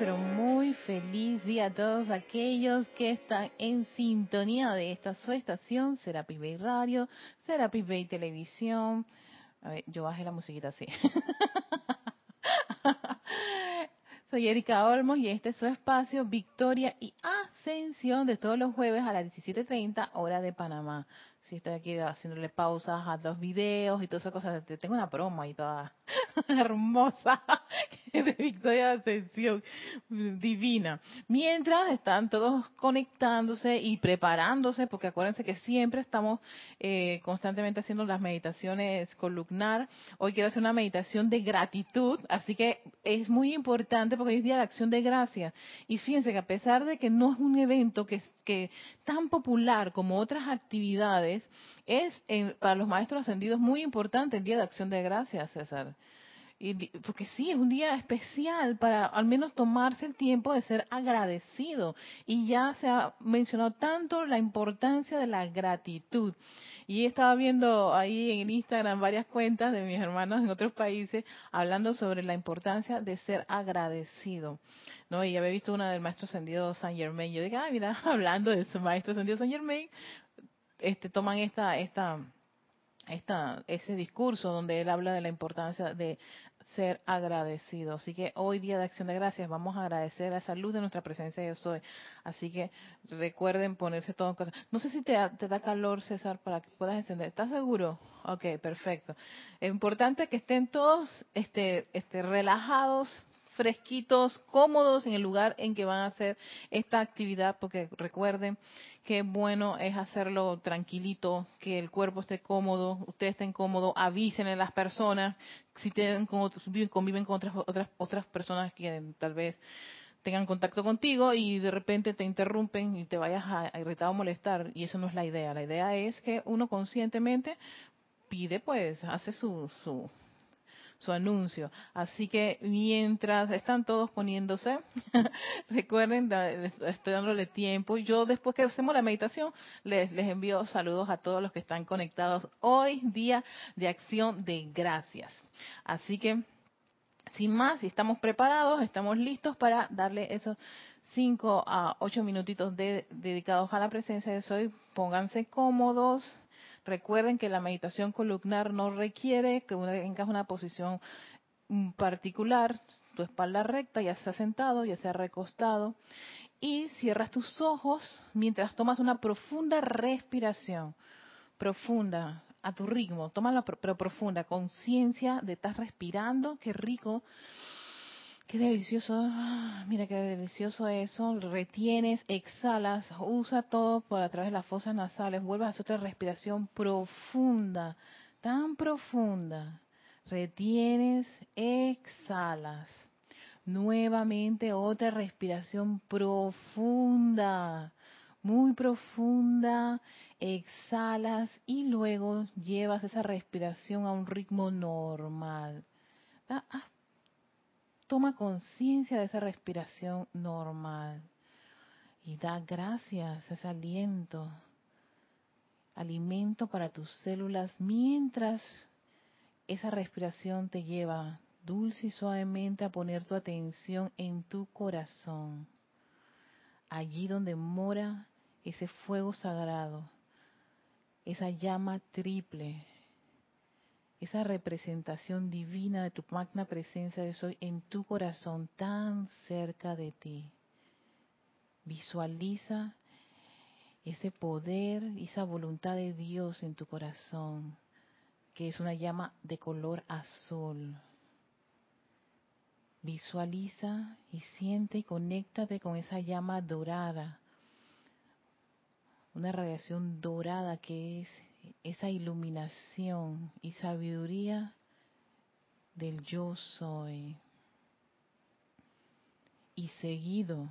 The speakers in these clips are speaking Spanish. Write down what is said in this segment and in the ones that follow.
pero muy feliz día a todos aquellos que están en sintonía de esta su estación, Serapis Bay Radio, Serapis Bay Televisión. A ver, yo bajé la musiquita así. Soy Erika Olmos y este es su espacio Victoria y Ascensión de todos los jueves a las 17.30 hora de Panamá. Si estoy aquí haciéndole pausas a los videos y todas esas cosas, tengo una promo ahí toda hermosa de Victoria Ascensión divina. Mientras están todos conectándose y preparándose, porque acuérdense que siempre estamos eh, constantemente haciendo las meditaciones columnar. Hoy quiero hacer una meditación de gratitud, así que es muy importante porque es día de acción de gracias. Y fíjense que a pesar de que no es un evento que, que tan popular como otras actividades, es para los maestros ascendidos muy importante el día de acción de gracias, César porque sí, es un día especial para al menos tomarse el tiempo de ser agradecido. Y ya se ha mencionado tanto la importancia de la gratitud. Y estaba viendo ahí en Instagram varias cuentas de mis hermanos en otros países hablando sobre la importancia de ser agradecido. ¿no? Y había visto una del maestro ascendido San Germain. Yo dije, ah, mira, hablando de maestro ascendido San Germain, este, toman esta, esta, esta, ese discurso donde él habla de la importancia de ser agradecido. Así que hoy día de acción de gracias vamos a agradecer a esa luz de nuestra presencia yo soy. Así que recuerden ponerse todo en cosa. No sé si te, te da calor, César, para que puedas encender. ¿Estás seguro? Ok, perfecto. Es importante que estén todos este, este, relajados, fresquitos, cómodos en el lugar en que van a hacer esta actividad, porque recuerden que bueno es hacerlo tranquilito, que el cuerpo esté cómodo, ustedes estén cómodos, avisen a las personas, si tienen, conviven con otras, otras, otras personas que tal vez tengan contacto contigo y de repente te interrumpen y te vayas a, irritar o molestar y eso no es la idea. La idea es que uno conscientemente pide pues, hace su, su, su anuncio. Así que mientras están todos poniéndose, recuerden, estoy dándole tiempo. Yo después que hacemos la meditación, les, les envío saludos a todos los que están conectados hoy, día de acción de gracias. Así que, sin más, si estamos preparados, estamos listos para darle esos cinco a ocho minutitos dedicados a la presencia de Soy. Pónganse cómodos, Recuerden que la meditación columnar no requiere que tengas una posición mm, particular, tu espalda recta, ya sea sentado, ya sea recostado, y cierras tus ojos mientras tomas una profunda respiración, profunda, a tu ritmo, tómala pero profunda, conciencia de estás respirando, qué rico Qué delicioso, ah, mira qué delicioso eso. Retienes, exhalas, usa todo por a través de las fosas nasales, vuelves a hacer otra respiración profunda, tan profunda. Retienes, exhalas. Nuevamente otra respiración profunda, muy profunda. Exhalas y luego llevas esa respiración a un ritmo normal. Toma conciencia de esa respiración normal y da gracias a ese aliento, alimento para tus células mientras esa respiración te lleva dulce y suavemente a poner tu atención en tu corazón, allí donde mora ese fuego sagrado, esa llama triple esa representación divina de tu magna presencia de soy en tu corazón tan cerca de ti. Visualiza ese poder, esa voluntad de Dios en tu corazón, que es una llama de color azul. Visualiza y siente y conéctate con esa llama dorada, una radiación dorada que es esa iluminación y sabiduría del yo soy. Y seguido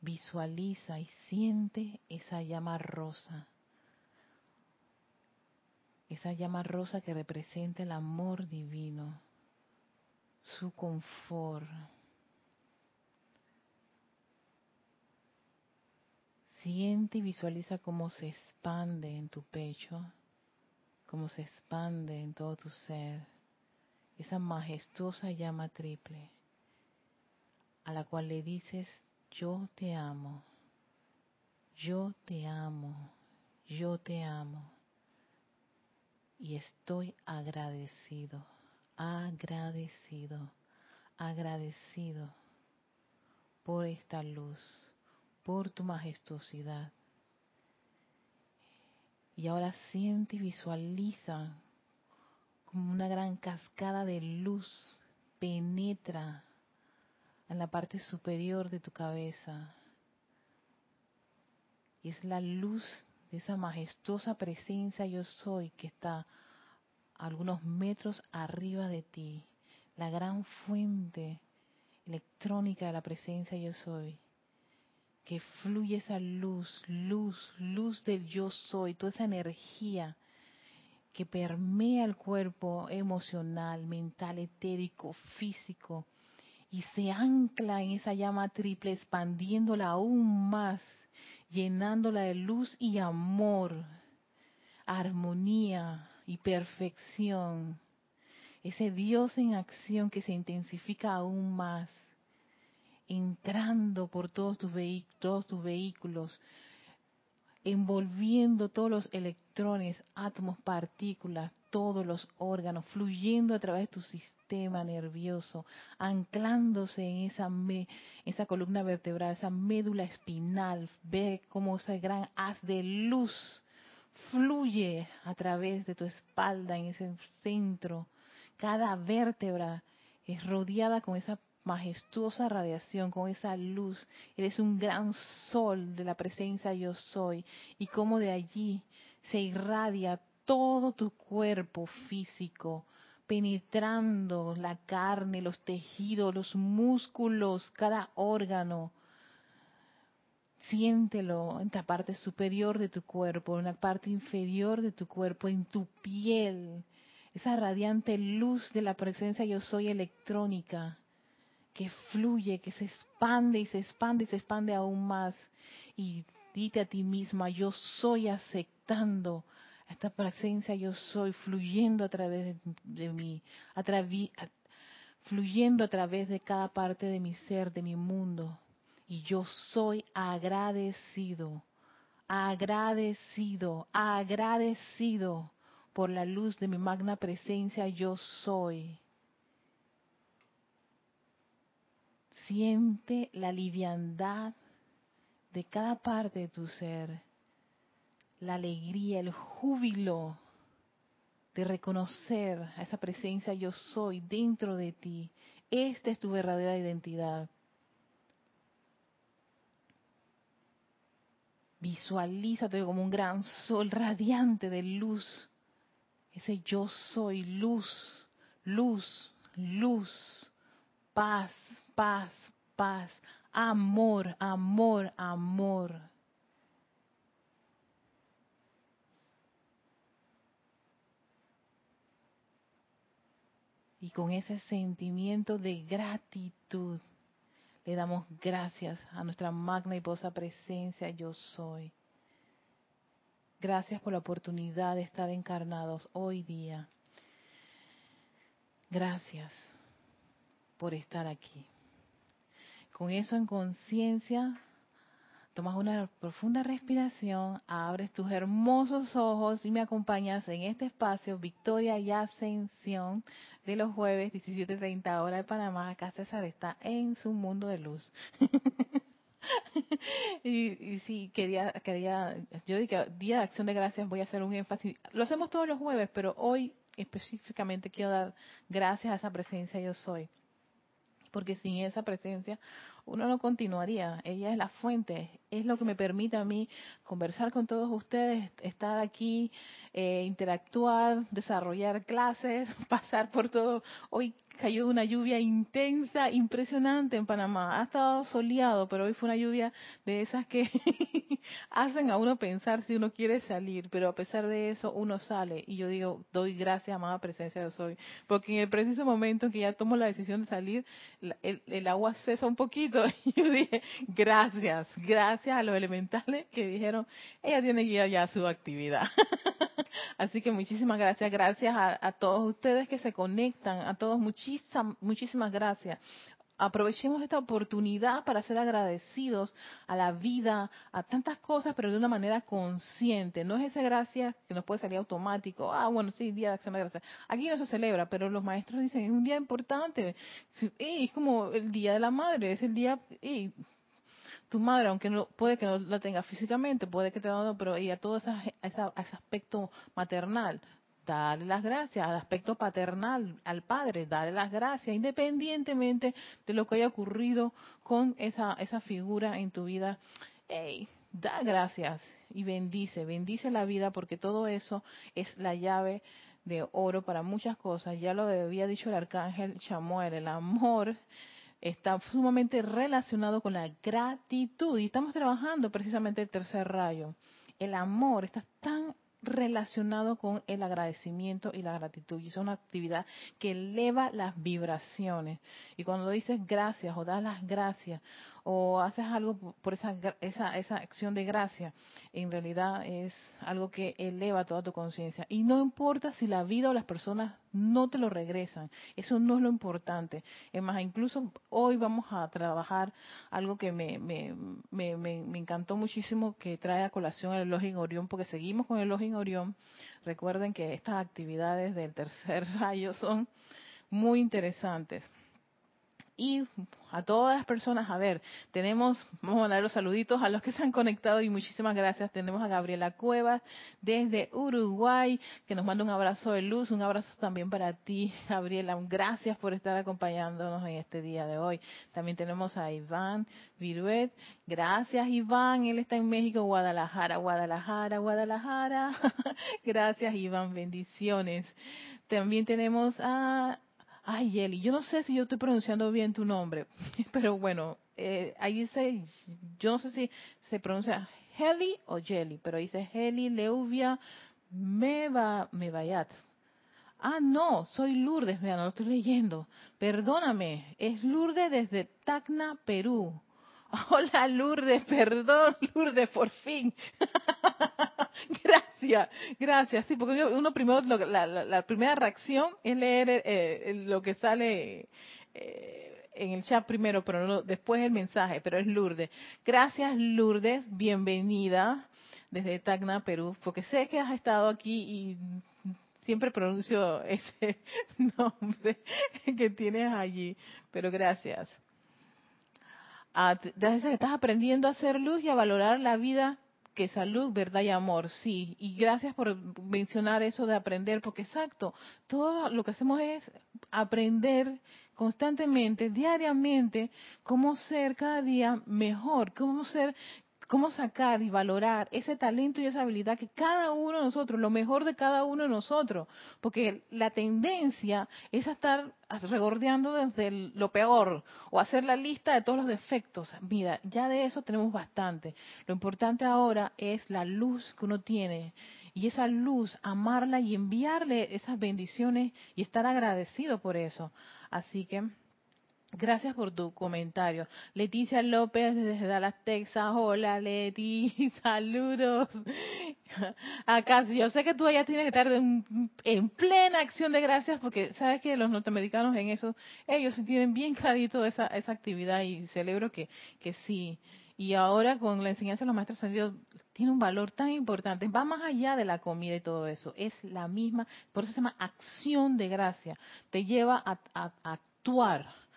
visualiza y siente esa llama rosa. Esa llama rosa que representa el amor divino, su confort Siente y visualiza cómo se expande en tu pecho, cómo se expande en todo tu ser, esa majestuosa llama triple. a la cual le dices, yo te amo, yo te amo, yo te amo. Y estoy agradecido, agradecido, agradecido por esta luz, por tu majestuosidad. Y ahora siente y visualiza como una gran cascada de luz penetra en la parte superior de tu cabeza. Y es la luz de esa majestuosa presencia yo soy que está algunos metros arriba de ti, la gran fuente electrónica de la presencia yo soy, que fluye esa luz, luz, luz del yo soy, toda esa energía que permea el cuerpo emocional, mental, etérico, físico, y se ancla en esa llama triple, expandiéndola aún más, llenándola de luz y amor, armonía y perfección. Ese Dios en acción que se intensifica aún más, entrando por todos tus, vehículos, envolviendo todos los electrones, átomos, partículas, todos los órganos, fluyendo a través de tu sistema nervioso, anclándose en esa, esa columna vertebral, esa médula espinal. Ve cómo ese gran haz de luz fluye a través de tu espalda, en ese centro. Cada vértebra es rodeada con esa majestuosa radiación, con esa luz. Eres un gran sol de la presencia yo soy. Y como de allí se irradia todo tu cuerpo físico, penetrando la carne, los tejidos, los músculos, cada órgano. Siéntelo en la parte superior de tu cuerpo, en la parte inferior de tu cuerpo, en tu piel. Esa radiante luz de la presencia yo soy electrónica que fluye, que se expande y se expande y se expande aún más. Y dite a ti misma, yo soy aceptando esta presencia, yo soy fluyendo a través de, mí, fluyendo a través de cada parte de mi ser, de mi mundo. Y yo soy agradecido, agradecido, agradecido por la luz de mi magna presencia, yo soy. Siente la liviandad de cada parte de tu ser, la alegría, el júbilo de reconocer a esa presencia yo soy dentro de ti. Esta es tu verdadera identidad. Visualízate como un gran sol radiante de luz. Ese yo soy luz, luz, luz, paz, paz, paz, amor, amor, amor. Y con ese sentimiento de gratitud le damos gracias a nuestra magna y posa presencia yo soy. Gracias por la oportunidad de estar encarnados hoy día. Gracias por estar aquí. Con eso en conciencia, tomas una profunda respiración, abres tus hermosos ojos y me acompañas en este espacio Victoria y Ascensión de los jueves 17.30 hora de Panamá. Acá César está en su mundo de luz. y, y, sí, quería, quería, yo dije, Día de Acción de Gracias, voy a hacer un énfasis. Lo hacemos todos los jueves, pero hoy específicamente quiero dar gracias a esa presencia yo soy porque sin esa presencia uno no continuaría. Ella es la fuente, es lo que me permite a mí conversar con todos ustedes, estar aquí, eh, interactuar, desarrollar clases, pasar por todo. Hoy cayó una lluvia intensa, impresionante en Panamá. Ha estado soleado, pero hoy fue una lluvia de esas que hacen a uno pensar si uno quiere salir, pero a pesar de eso uno sale. Y yo digo, doy gracias, amada presencia de soy, porque en el preciso momento en que ya tomo la decisión de salir, el, el agua cesa un poquito. Y yo dije, gracias, gracias a los elementales que dijeron, ella tiene que ir ya a su actividad. Así que muchísimas gracias, gracias a, a todos ustedes que se conectan, a todos muchísimas, muchísimas gracias. aprovechemos esta oportunidad para ser agradecidos a la vida, a tantas cosas, pero de una manera consciente. No es esa gracia que nos puede salir automático. Ah, bueno, sí, Día de Acción de Gracias. Aquí no se celebra, pero los maestros dicen, es un día importante. es como el Día de la Madre, es el día... tu madre, aunque no puede que no la tenga físicamente, puede que te dado, pero ella todo ese aspecto maternal, dale las gracias al aspecto paternal, al padre, dale las gracias, independientemente de lo que haya ocurrido con esa, esa figura en tu vida. Hey, da gracias y bendice, bendice la vida porque todo eso es la llave de oro para muchas cosas. Ya lo había dicho el arcángel Chamuel, el amor está sumamente relacionado con la gratitud y estamos trabajando precisamente el tercer rayo. El amor está tan relacionado con el agradecimiento y la gratitud. Y es una actividad que eleva las vibraciones. Y cuando dices gracias o das las gracias o haces algo por esa, esa, esa acción de gracia, en realidad es algo que eleva toda tu conciencia. Y no importa si la vida o las personas no te lo regresan, eso no es lo importante. Es más, incluso hoy vamos a trabajar algo que me, me, me, me, encantó muchísimo, que trae a colación el Login Orión, porque seguimos con el Login Orión. Recuerden que estas actividades del tercer rayo son muy interesantes y a todas las personas, a ver, tenemos, vamos a mandar los saluditos a los que se han conectado y muchísimas gracias. Tenemos a Gabriela Cuevas desde Uruguay, que nos manda un abrazo de luz, un abrazo también para ti, Gabriela. Gracias por estar acompañándonos en este día de hoy. También tenemos a Iván Viruet. Gracias, Iván. Él está en México, Guadalajara, Guadalajara, Guadalajara. gracias, Iván. Bendiciones. También tenemos a Ay, Yeli, yo no sé si yo estoy pronunciando bien tu nombre, pero bueno, eh, ahí dice, yo no sé si se pronuncia Heli o Jelly, pero dice Heli Leuvia Meva, Mevayat. Ah, no, soy Lourdes, mira, no lo estoy leyendo. Perdóname, es Lourdes desde Tacna, Perú. Hola Lourdes, perdón Lourdes, por fin. gracias, gracias. Sí, porque uno primero, la, primera reacción es leer eh, lo que sale eh, en el chat primero, pero no, después el mensaje, pero es Lourdes. Gracias Lourdes, bienvenida desde Tacna, Perú, porque sé que has estado aquí y siempre pronuncio ese nombre que tienes allí, pero gracias estás aprendiendo a hacer luz y a valorar la vida que salud, verdad y amor, sí. Y gracias por mencionar eso de aprender, porque exacto, todo lo que hacemos es aprender constantemente, diariamente, cómo ser cada día mejor, cómo ser cómo sacar y valorar ese talento y esa habilidad que cada uno de nosotros, lo mejor de cada uno de nosotros, porque la tendencia es a estar regordeando desde lo peor o hacer la lista de todos los defectos. Mira, ya de eso tenemos bastante. Lo importante ahora es la luz que uno tiene y esa luz, amarla y enviarle esas bendiciones y estar agradecido por eso. Así que Gracias por tu comentario. Leticia López desde Dallas, Texas. Hola Leti, saludos. Acá, yo sé que tú allá tienes que estar en, plena acción de gracias porque sabes que los norteamericanos en eso, ellos tienen bien clarito esa, esa actividad y celebro que, que sí. Y ahora con la enseñanza de los maestros ascendidos tiene un valor tan importante. Va más allá de la comida y todo eso. Es la misma, por eso se llama acción de gracia. Te lleva a actuar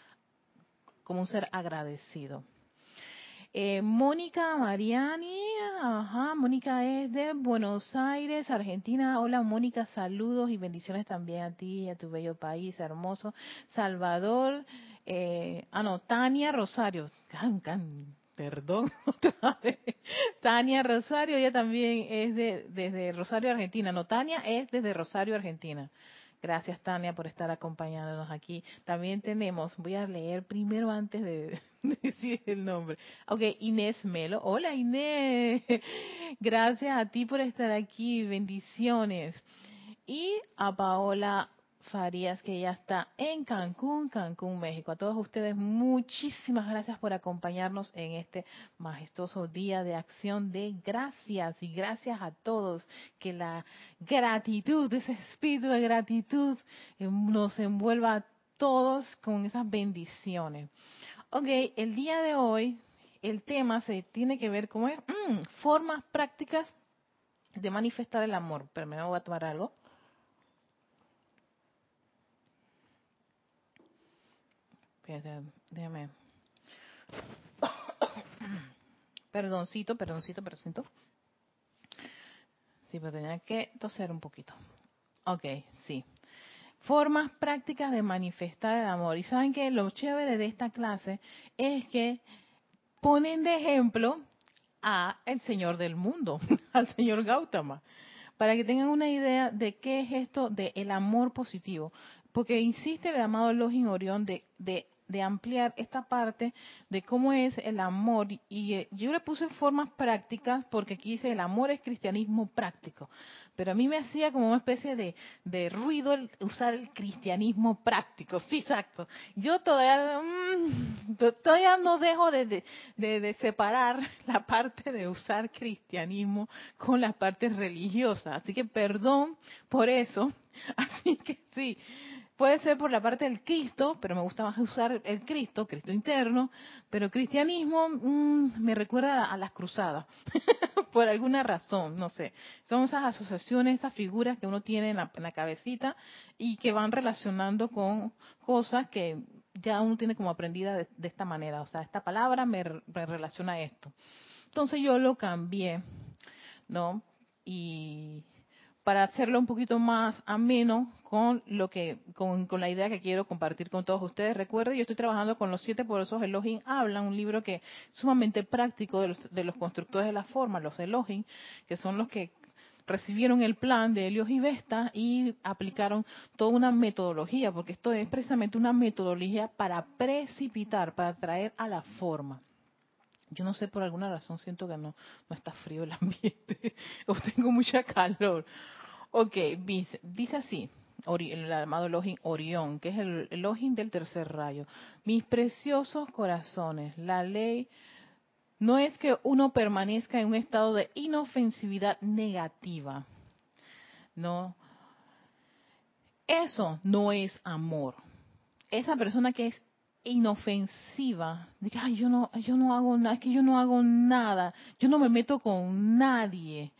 como un ser agradecido. Eh, Mónica Mariani, ajá, Mónica es de Buenos Aires, Argentina. Hola Mónica, saludos y bendiciones también a ti a tu bello país hermoso. Salvador, eh, ah no, Tania Rosario, perdón, Tania Rosario, ella también es de, desde Rosario, Argentina. No, Tania es desde Rosario, Argentina. Gracias, Tania, por estar acompañándonos aquí. También tenemos, voy a leer primero antes de, decir el nombre. Ok, Inés Melo. Hola, Inés. Gracias a ti por estar aquí. Bendiciones. Y a Paola Farías, que ya está en Cancún, Cancún, México. A todos ustedes, muchísimas gracias por acompañarnos en este majestuoso día de acción de gracias. Y gracias a todos, que la gratitud, ese espíritu de gratitud eh, nos envuelva a todos con esas bendiciones. Ok, el día de hoy el tema se tiene que ver con mm, formas prácticas de manifestar el amor. Pero me voy a tomar algo. Déjame. Perdoncito, perdoncito, perdoncito. Sí, pero tenía que toser un poquito. Ok, sí. Formas prácticas de manifestar el amor. Y saben que lo chévere de esta clase es que ponen de ejemplo a el Señor del mundo, al Señor Gautama, para que tengan una idea de qué es esto de amor positivo. Porque insiste el amado Login Orión de de ampliar esta parte de cómo es el amor. Y eh, yo le puse formas prácticas porque aquí dice el amor es cristianismo práctico. Pero a mí me hacía como una especie de, de ruido el usar el cristianismo práctico. Sí, exacto. Yo todavía, mm, todavía no dejo de, de, de separar la parte de usar cristianismo con la parte religiosa. Así que perdón por eso. Así que sí Puede ser por la parte del Cristo, pero me gusta más usar el Cristo, Cristo interno, pero cristianismo mm, me recuerda a las cruzadas, por alguna razón, no sé. Son esas asociaciones, esas figuras que uno tiene en la, cabecita y que van relacionando con cosas que ya uno tiene como aprendida de, esta manera. O sea, esta palabra me, me relaciona a esto. Entonces yo lo cambié, ¿no? Y para hacerlo un poquito más ameno con lo que con, la idea que quiero compartir con todos ustedes. Recuerden, yo estoy trabajando con los siete poderosos Elohim Hablan, un libro que sumamente práctico de los, de los constructores de la forma, los Elohim, que son los que recibieron el plan de Helios y Vesta y aplicaron toda una metodología, porque esto es precisamente una metodología para precipitar, para traer a la forma. Yo no sé, por alguna razón siento que no, no está frío el ambiente o tengo mucha calor. Ok, dice, así, el amado Elohim Orión, que es el Elohim del tercer rayo. Mis preciosos corazones, la ley no es que uno permanezca en un estado de inofensividad negativa. No. Eso no es amor. Esa persona que es inofensiva, Ay, yo no, yo no hago nada, es que yo no hago nada, yo no me meto con nadie,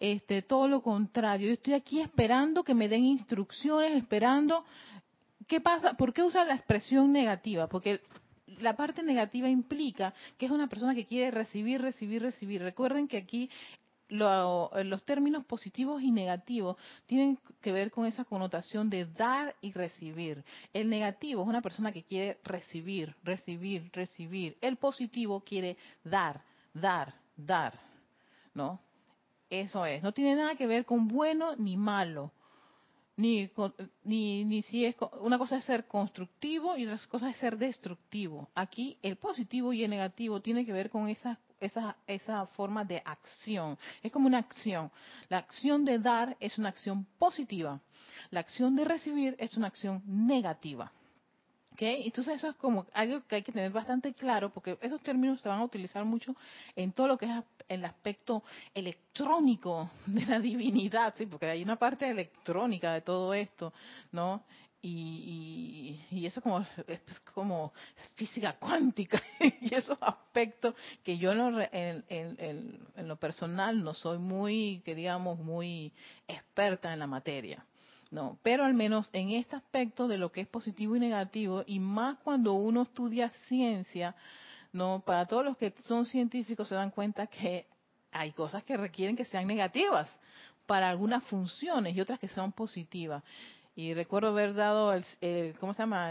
este, todo lo contrario, yo estoy aquí esperando que me den instrucciones, esperando, ¿qué pasa? ¿Por qué usa la expresión negativa? Porque la parte negativa implica que es una persona que quiere recibir, recibir, recibir. Recuerden que aquí los términos positivos y negativos tienen que ver con esa connotación de dar y recibir. El negativo es una persona que quiere recibir, recibir, recibir. El positivo quiere dar, dar, dar. ¿No? Eso es. No tiene nada que ver con bueno ni malo. Ni, ni, ni si es una cosa es ser constructivo y otra cosa es ser destructivo. Aquí el positivo y el negativo tiene que ver con esas esa, esa forma de acción. Es como una acción. La acción de dar es una acción positiva. La acción de recibir es una acción negativa. ¿Okay? Entonces eso es como algo que hay que tener bastante claro porque esos términos se van a utilizar mucho en todo lo que es el aspecto electrónico de la divinidad, ¿sí? porque hay una parte electrónica de todo esto, ¿no? y, y, eso como es como física cuántica y esos aspectos que yo en, en, lo personal no soy muy que digamos muy experta en la materia no pero al menos en este aspecto de lo que es positivo y negativo y más cuando uno estudia ciencia no para todos los que son científicos se dan cuenta que hay cosas que requieren que sean negativas para algunas funciones y otras que son positivas y recuerdo haber dado, el, ¿cómo se llama?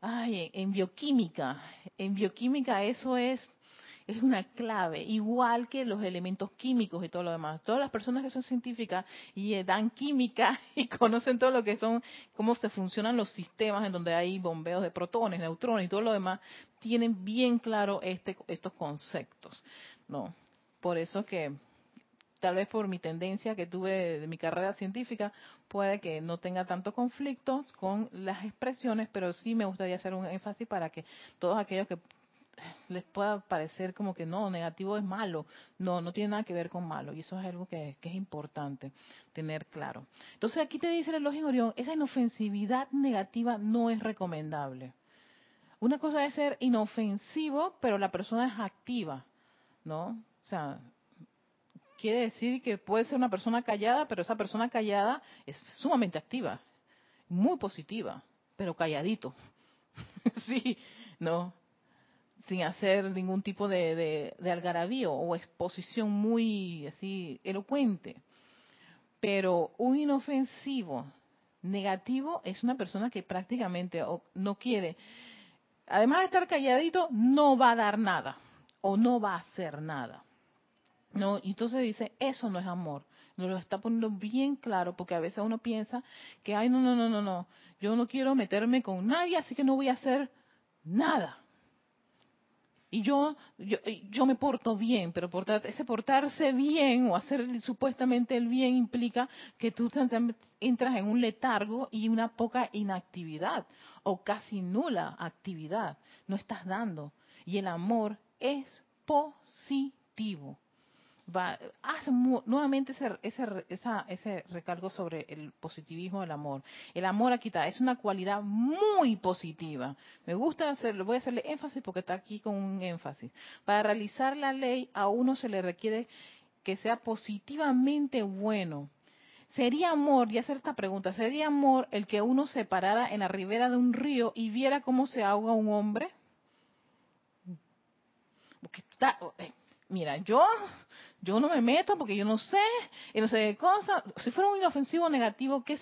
ay, en bioquímica. En bioquímica eso es es una clave, igual que los elementos químicos y todo lo demás. Todas las personas que son científicas y dan química y conocen todo lo que son, cómo se funcionan los sistemas en donde hay bombeos de protones, neutrones y todo lo demás, tienen bien claro este, estos conceptos. No, por eso que tal vez por mi tendencia que tuve de, mi carrera científica, puede que no tenga tanto conflictos con las expresiones, pero sí me gustaría hacer un énfasis para que todos aquellos que les pueda parecer como que no, negativo es malo. No, no tiene nada que ver con malo. Y eso es algo que, es importante tener claro. Entonces aquí te dice el elogio Orión, esa inofensividad negativa no es recomendable. Una cosa es ser inofensivo, pero la persona es activa, ¿no? O sea, quiere decir que puede ser una persona callada, pero esa persona callada es sumamente activa, muy positiva, pero calladito. sí, ¿no? Sin hacer ningún tipo de, de, algarabío o exposición muy así elocuente. Pero un inofensivo negativo es una persona que prácticamente no quiere, además de estar calladito, no va a dar nada o no va a hacer nada. No, entonces dice, eso no es amor. Nos lo está poniendo bien claro porque a veces uno piensa que, ay, no, no, no, no, no, yo no quiero meterme con nadie, así que no voy a hacer nada. Y yo, yo, yo me porto bien, pero ese portarse bien o hacer supuestamente el bien implica que tú entras en un letargo y una poca inactividad o casi nula actividad. No estás dando. Y el amor es positivo va, hace nuevamente ese, ese, ese recargo sobre el positivismo del amor. El amor aquí está, es una cualidad muy positiva. Me gusta hacerlo, voy a hacerle énfasis porque está aquí con un énfasis. Para realizar la ley a uno se le requiere que sea positivamente bueno. ¿Sería amor, y hacer esta pregunta, ¿sería amor el que uno se parara en la ribera de un río y viera cómo se ahoga un hombre? Eh, mira, yo yo no me meto porque yo no sé, y no sé qué cosa. Si fuera un inofensivo negativo, ¿qué,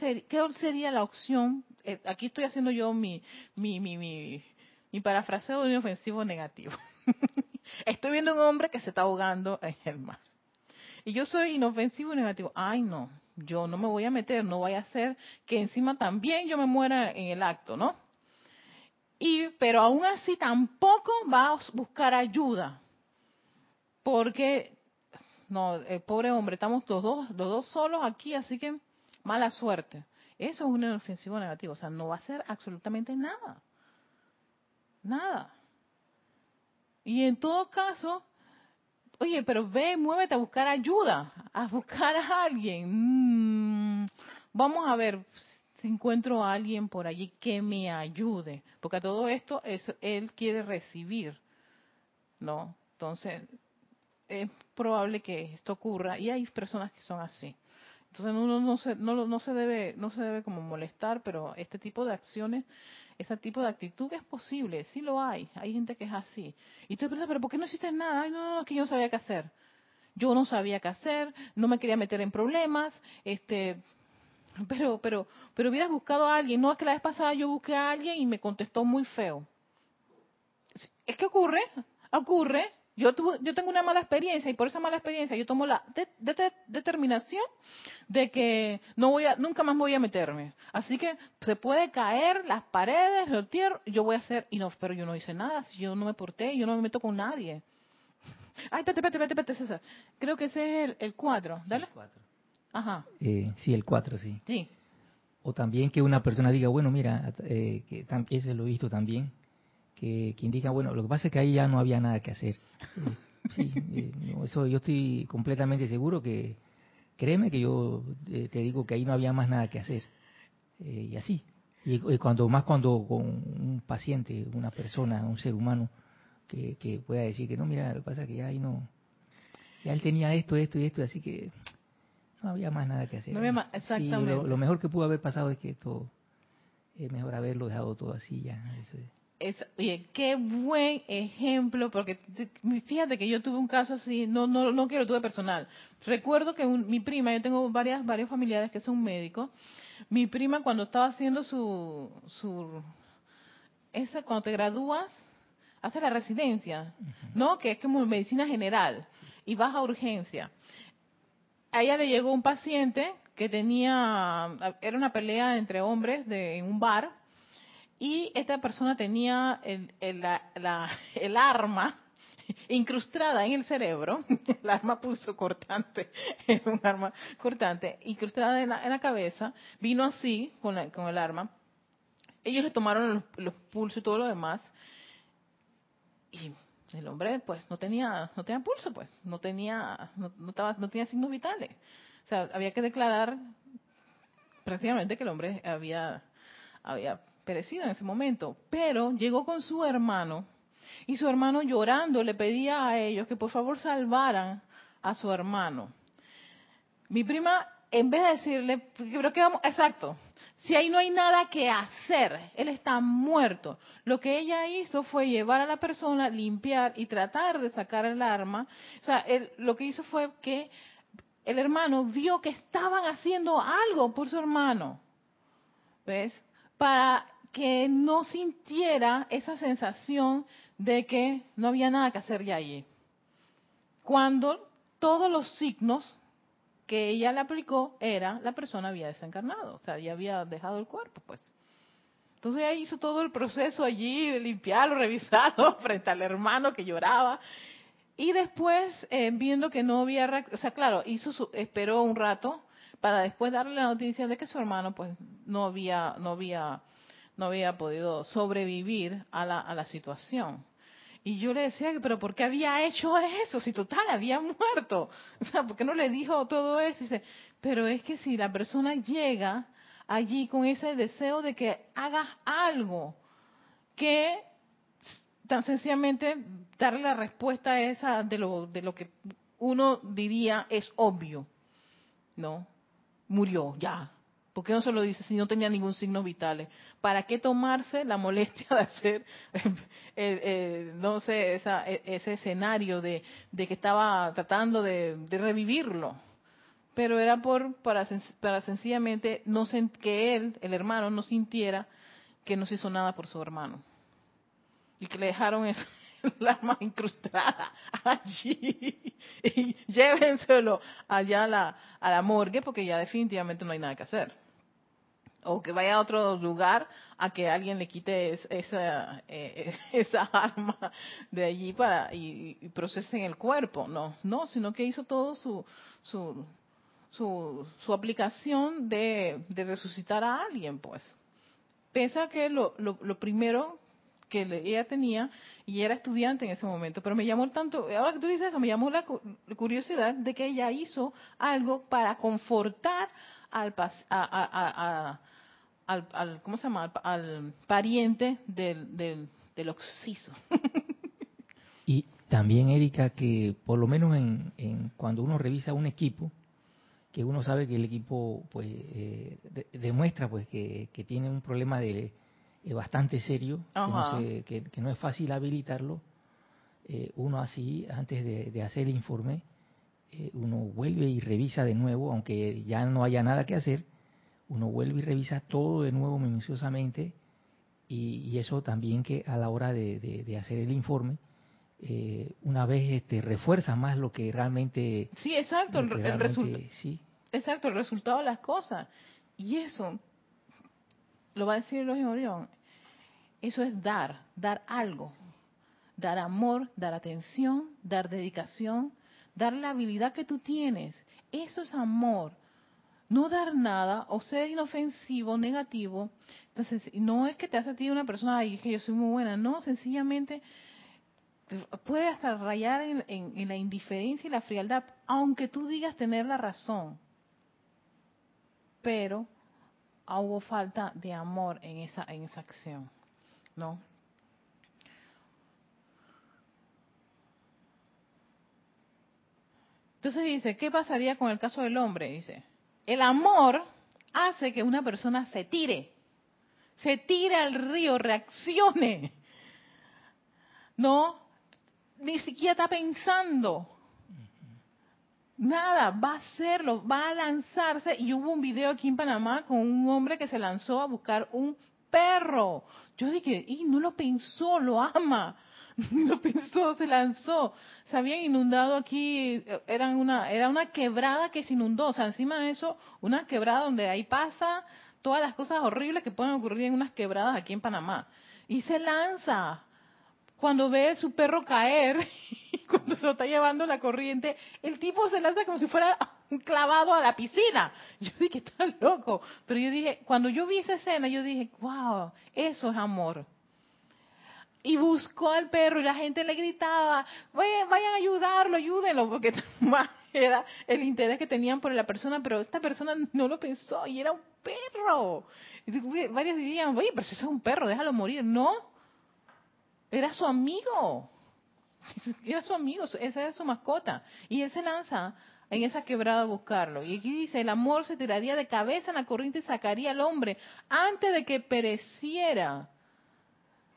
sería la opción? Eh, aquí estoy haciendo yo mi, mi, mi, mi, mi parafraseo de inofensivo negativo. estoy viendo un hombre que se está ahogando en el mar. Y yo soy inofensivo negativo. Ay, no, yo no me voy a meter, no vaya a ser que encima también yo me muera en el acto, ¿no? Y, pero aún así tampoco va a buscar ayuda. Porque no, el pobre hombre, estamos los dos, los dos solos aquí, así que mala suerte. Eso es un ofensivo negativo, o sea, no va a hacer absolutamente nada. Nada. Y en todo caso, oye, pero ve, muévete a buscar ayuda, a buscar a alguien. Mm, vamos a ver si encuentro a alguien por allí que me ayude, porque a todo esto es, él quiere recibir, ¿no? Entonces, es probable que esto ocurra y hay personas que son así. Entonces uno no se, no, no se debe, no se debe como molestar, pero este tipo de acciones, este tipo de actitud es posible, sí lo hay, hay gente que es así. Y tú piensas, pero ¿por qué no hiciste nada? Ay, no, no, no, es que yo no sabía qué hacer. Yo no sabía qué hacer, no me quería meter en problemas, este, pero, pero, pero hubieras buscado a alguien. No es que la vez pasada yo busqué a alguien y me contestó muy feo. Es que ocurre, ocurre, yo, yo tengo una mala experiencia y por esa mala experiencia yo tomo la determinación de que no voy a, nunca más voy a meterme. Así que se puede caer las paredes, el tierra, yo voy a hacer, y no, pero yo no hice nada, si yo no me porté, yo no me meto con nadie. Ay, espérate, espérate, espérate, César. Creo que ese es el 4, ¿dale? El 4. Ajá. Eh, sí, el 4, sí. Sí. O también que una persona diga, bueno, mira, eh, que ese lo he visto también, que, indica, bueno, lo que pasa es que ahí ya no había nada que hacer. Eh, sí, eh, eso yo estoy completamente seguro que, créeme que yo eh, te digo que ahí no había más nada que hacer. y así. Y, cuando más cuando con un paciente, una persona, un ser humano, que, que pueda decir que no, mira, lo que pasa es que ya ahí no, ya él tenía esto, esto y esto, así que no había más nada que hacer. No exactamente. lo, mejor que pudo haber pasado es que esto, es mejor haberlo dejado todo así ya. Es, oye, qué buen ejemplo, porque fíjate que yo tuve un caso así, no no no quiero, tuve personal. Recuerdo que mi prima, yo tengo varias varios familiares que son médicos. Mi prima cuando estaba haciendo su su esa cuando te gradúas hace la residencia, ¿no? Que es como medicina general y vas a urgencia. A ella le llegó un paciente que tenía era una pelea entre hombres de en un bar y esta persona tenía el, el, la, el arma incrustada en el cerebro, el arma puso cortante, un arma cortante, incrustada en la, en la cabeza, vino así con, con el arma. Ellos le tomaron los, pulsos y todo lo demás. Y El hombre, pues, no tenía, no tenía pulso, pues, no tenía, no, no, estaba, no tenía signos vitales. O sea, había que declarar prácticamente que el hombre había, había perecido en ese momento. Pero llegó con su hermano y su hermano llorando le pedía a ellos que por favor salvaran a su hermano. Mi prima, en vez de decirle, pero que vamos, exacto, si ahí no hay nada que hacer, él está muerto. Lo que ella hizo fue llevar a la persona, limpiar y tratar de sacar el arma. O sea, él, lo que hizo fue que el hermano vio que estaban haciendo algo por su hermano. ¿Ves? Para que no sintiera esa sensación de que no había nada que hacer ya allí. Cuando todos los signos que ella le aplicó era la persona había desencarnado, o sea, ya había dejado el cuerpo, pues. Entonces ella hizo todo el proceso allí de limpiarlo, revisarlo frente al hermano que lloraba. Y después, eh, viendo que no había, o sea, claro, hizo su, esperó un rato para después darle la noticia de que su hermano, pues, no había, no había, no había podido sobrevivir a la, a la situación. Y yo le decía, pero ¿por qué había hecho eso? Si total, había muerto. O sea, ¿por qué no le dijo todo eso? Y dice, pero es que si la persona llega allí con ese deseo de que hagas algo, que tan sencillamente darle la respuesta a esa de lo, de lo que uno diría es obvio, ¿no? Murió, ya, ¿Por qué no se lo dice si no tenía ningún signo vital? ¿Para qué tomarse la molestia de hacer, eh, eh, no sé, esa, e, ese escenario de, que estaba tratando de, revivirlo? Pero era por para, para sencillamente no que él, el hermano, no sintiera que no se hizo nada por su hermano. Y que le dejaron eso, el arma incrustada allí. Y llévenselo allá a la, a la morgue porque ya definitivamente no hay nada que hacer o que vaya a otro lugar a que alguien le quite esa, eh, esa arma de allí para y, y, procesen el cuerpo. No, no, sino que hizo todo su su, su, su aplicación de, de, resucitar a alguien, pues. Pensa que lo, lo, lo primero que ella tenía, y era estudiante en ese momento, pero me llamó tanto, ahora que tú dices eso, me llamó la curiosidad de que ella hizo algo para confortar al, a, al, al, ¿cómo se llama? Al, pariente del, del, del oxiso. y también, Erika, que por lo menos en, en, cuando uno revisa un equipo, que uno sabe que el equipo pues eh, demuestra pues que, que, tiene un problema de eh, bastante serio, que no, que, que no, es fácil habilitarlo, eh, uno así, antes de, de hacer el informe, eh, uno vuelve y revisa de nuevo, aunque ya no haya nada que hacer, uno vuelve y revisa todo de nuevo minuciosamente y, eso también que a la hora de, hacer el informe, eh, una vez este, refuerza más lo que realmente... Sí, exacto, el, resultado. Sí. Exacto, el resultado de las cosas. Y eso, lo va a decir los Orión, eso es dar, dar algo, dar amor, dar atención, dar dedicación, dar la habilidad que tú tienes. Eso es amor no dar nada o ser inofensivo, negativo. Entonces, no es que te hace a ti una persona, ay, que yo soy muy buena, no, sencillamente puede hasta rayar en, la indiferencia y la frialdad, aunque tú digas tener la razón. Pero hubo falta de amor en esa, en esa acción, ¿no? Entonces dice, ¿qué pasaría con el caso del hombre? Dice, el amor hace que una persona se tire, se tire al río, reaccione. No, ni siquiera está pensando. Nada, va a hacerlo, va a lanzarse. Y hubo un video aquí en Panamá con un hombre que se lanzó a buscar un perro. Yo dije, y no lo pensó, lo ama. lo pensó, se lanzó. Se habían inundado aquí, eran una, era una quebrada que se inundó. O sea, encima de eso, una quebrada donde ahí pasa todas las cosas horribles que pueden ocurrir en unas quebradas aquí en Panamá. Y se lanza. Cuando ve su perro caer, y cuando se lo está llevando la corriente, el tipo se lanza como si fuera clavado a la piscina. Yo dije, está loco. Pero yo dije, cuando yo vi esa escena, yo dije, wow, eso es amor y buscó al perro y la gente le gritaba, vayan, vayan a ayudarlo, ayúdenlo, porque era el interés que tenían por la persona, pero esta persona no lo pensó y era un perro. Y varios dirían, oye, pero si es un perro, déjalo morir. No, era su amigo, era su amigo, esa era su mascota. Y él se lanza en esa quebrada a buscarlo. Y aquí dice, el amor se tiraría de cabeza en la corriente y sacaría al hombre antes de que pereciera.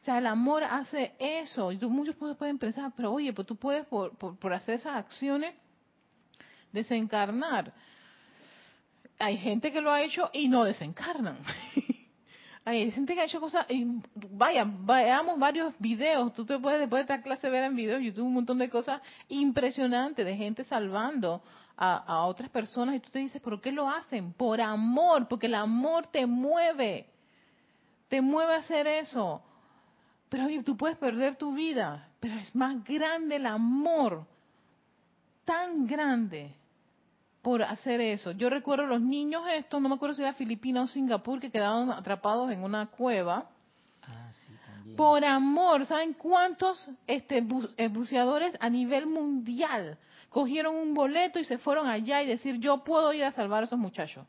O sea, el amor hace eso. Y muchos pueden pensar, pero oye, pues tú puedes por, hacer esas acciones desencarnar. Hay gente que lo ha hecho y no desencarnan. Hay gente que ha hecho cosas, y vaya, veamos varios videos, tú te puedes después de esta clase ver en videos, YouTube un montón de cosas impresionantes de gente salvando a, a, otras personas y tú te dices, ¿por qué lo hacen? Por amor, porque el amor te mueve, te mueve a hacer eso. Pero oye, tú puedes perder tu vida, pero es más grande el amor, tan grande por hacer eso. Yo recuerdo los niños estos, no me acuerdo si era Filipina o Singapur, que quedaron atrapados en una cueva. Ah, por amor, ¿saben cuántos este, eh, buceadores a nivel mundial cogieron un boleto y se fueron allá y decir, yo puedo ir a salvar a esos muchachos?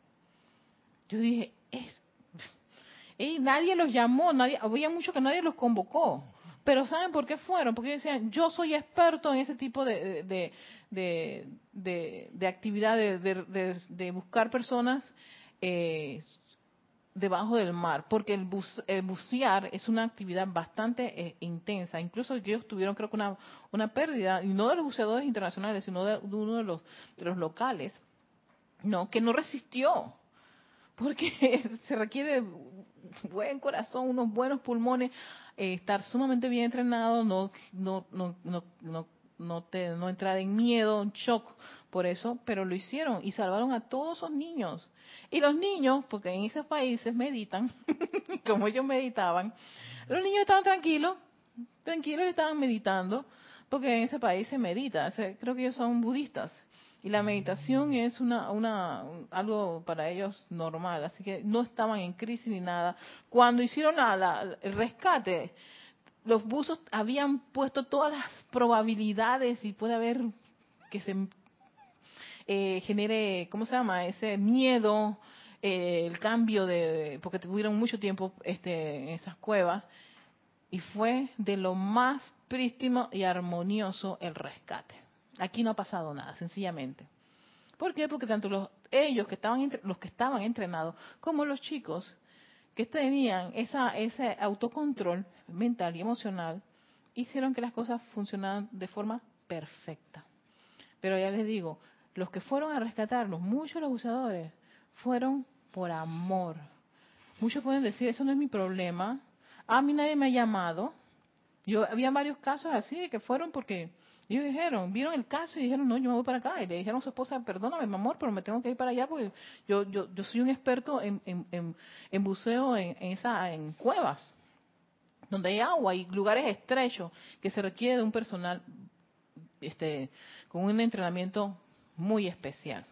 Yo dije, es y nadie los llamó, había mucho que nadie los convocó. Pero ¿saben por qué fueron? Porque decían, yo soy experto en ese tipo de, de, de, de, actividad, de, buscar personas eh, debajo del mar, porque el, bucear es una actividad bastante eh, intensa. Incluso ellos tuvieron creo que una, una pérdida, y no de los buceadores internacionales, sino de, uno de los, de los locales, no que no resistió porque se requiere buen corazón, unos buenos pulmones, eh, estar sumamente bien entrenado, no, no, no, no, no, no, te, no entrar en miedo, en shock por eso, pero lo hicieron y salvaron a todos esos niños. Y los niños, porque en esos países meditan, como ellos meditaban, los niños estaban tranquilos, tranquilos estaban meditando, porque en ese país se medita, creo que ellos son budistas y la meditación es una, una, algo para ellos normal, así que no estaban en crisis ni nada. Cuando hicieron la, el rescate, los buzos habían puesto todas las probabilidades y puede haber que se eh, genere, ¿cómo se llama? Ese miedo, eh, el cambio de, porque tuvieron mucho tiempo este, en esas cuevas, y fue de lo más prístino y armonioso el rescate. Aquí no ha pasado nada, sencillamente. ¿Por qué? Porque tanto los, ellos que estaban los que estaban entrenados como los chicos que tenían esa, ese autocontrol mental y emocional hicieron que las cosas funcionaran de forma perfecta. Pero ya les digo, los que fueron a rescatarlos, muchos los usadores, fueron por amor. Muchos pueden decir, eso no es mi problema. A mí nadie me ha llamado. Yo había varios casos así de que fueron porque ellos dijeron, vieron el caso y dijeron, no, yo me voy para acá. Y le dijeron a su esposa, perdóname, mi amor, pero me tengo que ir para allá porque yo, yo, yo soy un experto en, en, en, buceo en, esa, en cuevas, donde hay agua y lugares estrechos que se requiere de un personal este, con un entrenamiento muy especial.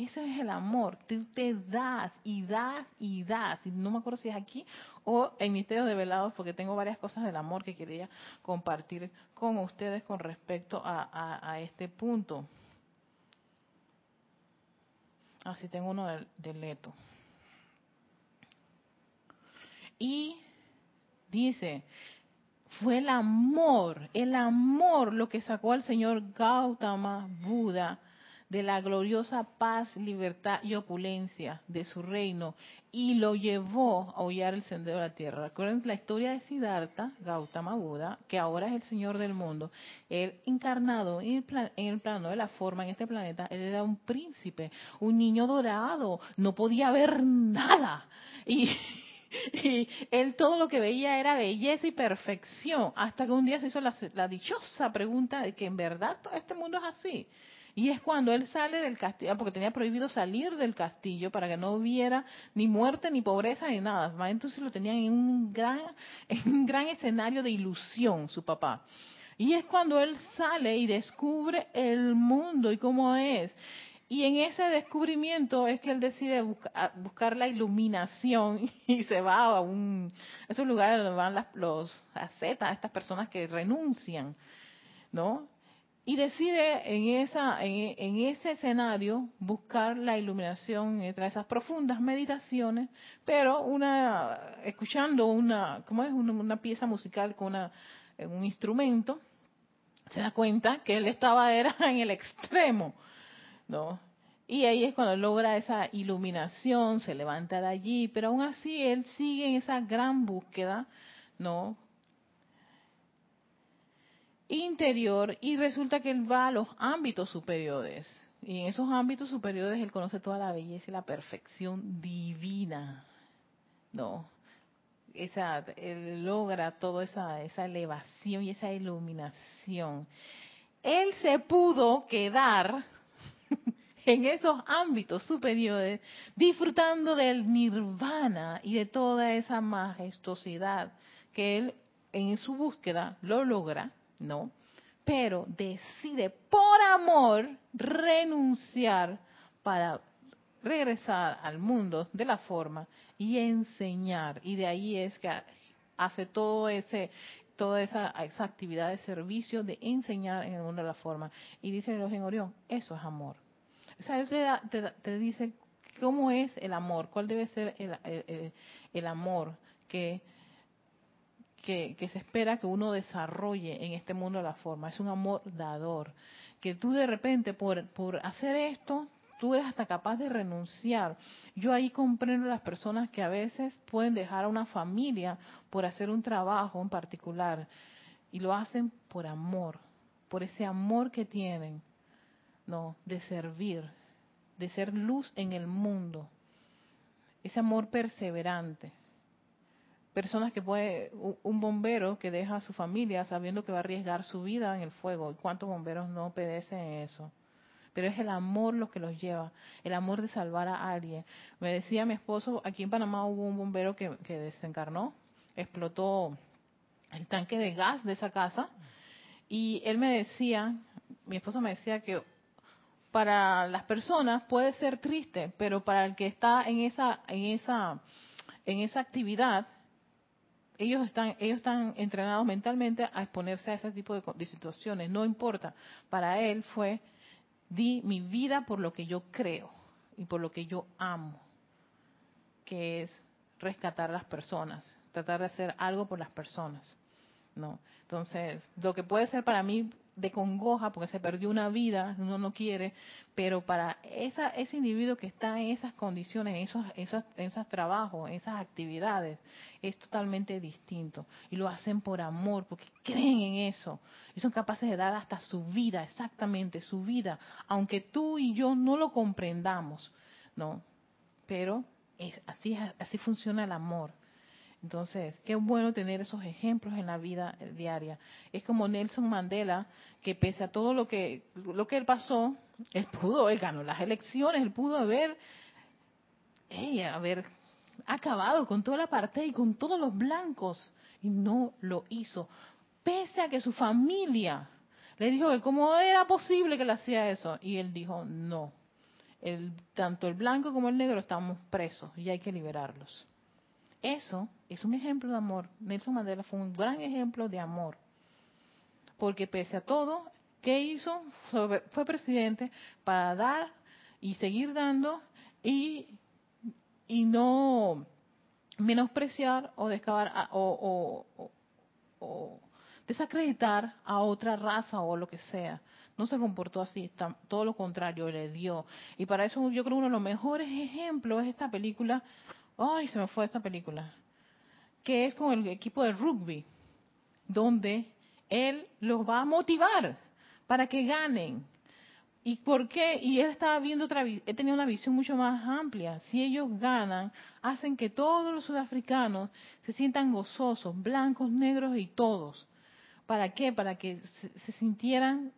Ese es el amor. Tú te das y das y das. Y no me acuerdo si es aquí o en Misterio de Velados, porque tengo varias cosas del amor que quería compartir con ustedes con respecto a, este punto. Así ah, tengo uno del Leto. Y dice, fue el amor, el amor lo que sacó al señor Gautama Buda de la gloriosa paz, libertad y opulencia de su reino y lo llevó a hollar el sendero de la tierra. Recuerden la historia de Siddhartha, Gautama Buda, que ahora es el Señor del mundo. Él encarnado en el, plano de la forma en este planeta, él era un príncipe, un niño dorado, no podía ver nada. Y, él todo lo que veía era belleza y perfección, hasta que un día se hizo la, la dichosa pregunta de que en verdad este mundo es así. Y es cuando él sale del castillo, porque tenía prohibido salir del castillo para que no hubiera ni muerte, ni pobreza, ni nada. Entonces lo tenían en un gran, en un gran escenario de ilusión, su papá. Y es cuando él sale y descubre el mundo y cómo es. Y en ese descubrimiento es que él decide buscar la iluminación y se va a un esos lugares donde van las, los ascetas, estas personas que renuncian, ¿no? Y decide en esa en, ese escenario buscar la iluminación entre esas profundas meditaciones, pero una escuchando una pieza musical con una, un instrumento se da cuenta que él estaba era en el extremo ¿no? Y ahí es cuando logra esa iluminación, se levanta de allí, pero aún así él sigue en esa gran búsqueda, ¿no? Interior y resulta que él va a los ámbitos superiores. Y en esos ámbitos superiores él conoce toda la belleza y la perfección divina, ¿no? Esa, él logra toda esa, esa elevación y esa iluminación. Él se pudo quedar en esos ámbitos superiores, disfrutando del nirvana y de toda esa majestuosidad que él en su búsqueda lo logra, ¿no? Pero decide por amor renunciar para regresar al mundo de la forma y enseñar. Y de ahí es que hace todo ese toda esa, esa actividad de servicio de enseñar en el mundo de la forma. Y dice el en Orión, eso es amor. O sea, él te, dice cómo es el amor, cuál debe ser el, amor que, que, se espera que uno desarrolle en este mundo la forma. Es un amor dador. Que tú de repente, por, por hacer esto, tú eres hasta capaz de renunciar. Yo ahí comprendo las personas que a veces pueden dejar a una familia por hacer un trabajo en particular y lo hacen por amor, por ese amor que tienen no, de servir, de ser luz en el mundo. Ese amor perseverante. Personas que puede, un bombero que deja a su familia sabiendo que va a arriesgar su vida en el fuego. ¿Y cuántos bomberos no obedecen eso? Pero es el amor lo que los lleva, el amor de salvar a alguien. Me decía mi esposo, aquí en Panamá hubo un bombero que, que desencarnó, explotó el tanque de gas de esa casa y él me decía, mi esposo me decía que para las personas puede ser triste, pero para el que está en esa en esa en esa actividad ellos están ellos están entrenados mentalmente a exponerse a ese tipo de, de situaciones, no importa. Para él fue di mi vida por lo que yo creo y por lo que yo amo, que es rescatar a las personas, tratar de hacer algo por las personas. ¿no? Entonces, lo que puede ser para mí de congoja porque se perdió una vida, uno no quiere, pero para esa, ese individuo que está en esas condiciones, en esos, esos, trabajos, en esas actividades, es totalmente distinto. Y lo hacen por amor, porque creen en eso. Y son capaces de dar hasta su vida, exactamente, su vida, aunque tú y yo no lo comprendamos, ¿no? Pero es, así, así funciona el amor. Entonces, qué bueno tener esos ejemplos en la vida diaria. Es como Nelson Mandela, que pese a todo lo que lo que él pasó, él pudo, él ganó las elecciones, él pudo haber, haber acabado con toda la parte y con todos los blancos y no lo hizo, pese a que su familia le dijo que cómo era posible que le hacía eso y él dijo no, el, tanto el blanco como el negro estamos presos y hay que liberarlos. Eso es un ejemplo de amor. Nelson Mandela fue un gran ejemplo de amor. Porque pese a todo, ¿qué hizo? Fue presidente para dar y seguir dando y, y no menospreciar o, descabar, o, o, desacreditar a otra raza o lo que sea. No se comportó así, todo lo contrario, le dio. Y para eso yo creo uno de los mejores ejemplos es esta película ay, se me fue esta película, que es con el equipo de rugby, donde él los va a motivar para que ganen. ¿Y por qué? Y él estaba viendo otra, él tenía una visión mucho más amplia. Si ellos ganan, hacen que todos los sudafricanos se sientan gozosos, blancos, negros y todos. ¿Para qué? Para que se, se sintieran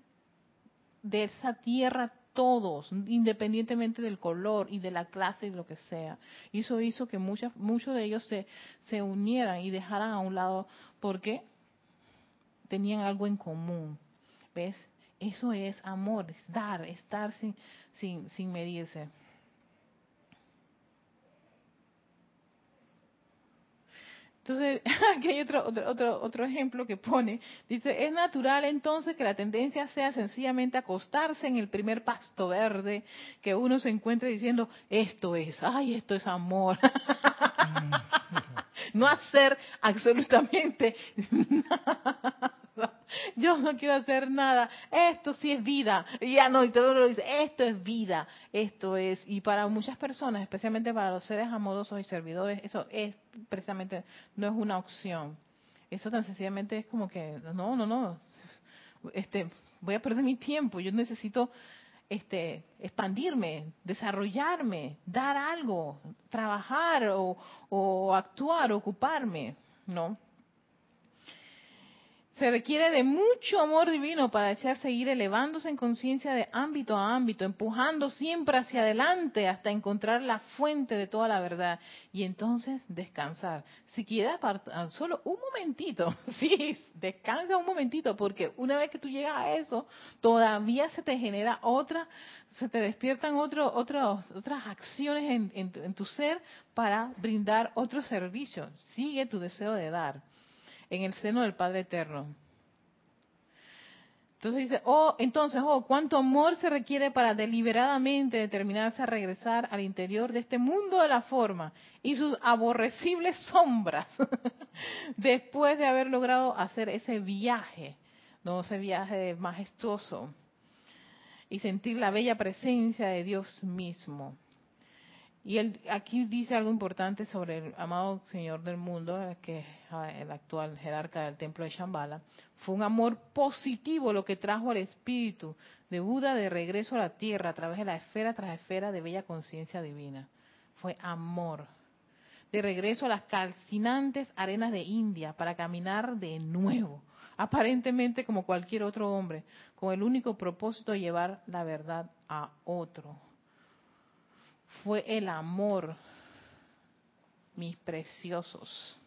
de esa tierra todos, independientemente del color y de la clase y lo que sea. Y eso hizo que muchas, muchos de ellos se, se unieran y dejaran a un lado porque tenían algo en común. ¿Ves? Eso es amor, dar, estar sin, sin, sin medirse. Entonces, aquí hay otro, otro, otro, ejemplo que pone. Dice, es natural entonces que la tendencia sea sencillamente acostarse en el primer pasto verde que uno se encuentre diciendo, esto es, ay, esto es amor. no hacer absolutamente nada. Yo no quiero hacer nada. Esto sí es vida. Y ya no, y todo lo dice, esto es vida. Esto es, y para muchas personas, especialmente para los seres amorosos y servidores, eso es precisamente, no es una opción. Eso tan sencillamente es como que, no, no, no. Este, voy a perder mi tiempo. Yo necesito este, expandirme, desarrollarme, dar algo, trabajar o, o actuar, ocuparme, ¿no? Se requiere de mucho amor divino para desear seguir elevándose en conciencia de ámbito a ámbito, empujando siempre hacia adelante hasta encontrar la fuente de toda la verdad y entonces descansar. Si quieres solo un momentito, sí, descansa un momentito, porque una vez que tú llegas a eso, todavía se te genera otra, se te despiertan otro, otras acciones en, en tu ser para brindar otro servicio. Sigue tu deseo de dar en el seno del Padre Eterno. Entonces dice, oh, entonces, oh, cuánto amor se requiere para deliberadamente determinarse a regresar al interior de este mundo de la forma y sus aborrecibles sombras, después de haber logrado hacer ese viaje, no ese viaje majestuoso, y sentir la bella presencia de Dios mismo. Y él aquí dice algo importante sobre el amado Señor del mundo, que es ah, el actual jerarca del templo de Shambhala. Fue un amor positivo lo que trajo al espíritu de Buda de regreso a la tierra a través de la esfera tras esfera de bella conciencia divina. Fue amor. De regreso a las calcinantes arenas de India para caminar de nuevo, aparentemente como cualquier otro hombre, con el único propósito de llevar la verdad a otro fue el amor, mis preciosos,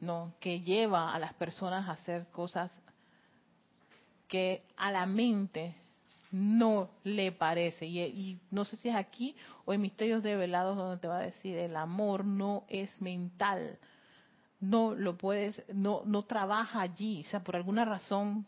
no, que lleva a las personas a hacer cosas que a la mente no le parece. Y, no sé si es aquí o en Misterios Develados donde te va a decir, el amor no es mental. No lo puedes, no, no trabaja allí. O sea, por alguna razón,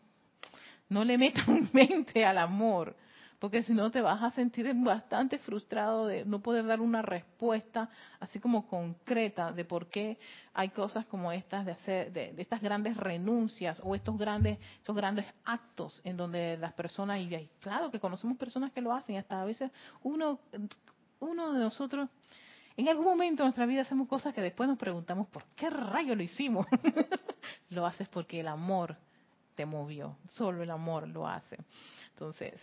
no le metan mente al amor porque si no te vas a sentir bastante frustrado de no poder dar una respuesta así como concreta de por qué hay cosas como estas de hacer de, estas grandes renuncias o estos grandes estos grandes actos en donde las personas y claro que conocemos personas que lo hacen hasta a veces uno uno de nosotros en algún momento de nuestra vida hacemos cosas que después nos preguntamos por qué rayo lo hicimos lo haces porque el amor te movió solo el amor lo hace. Entonces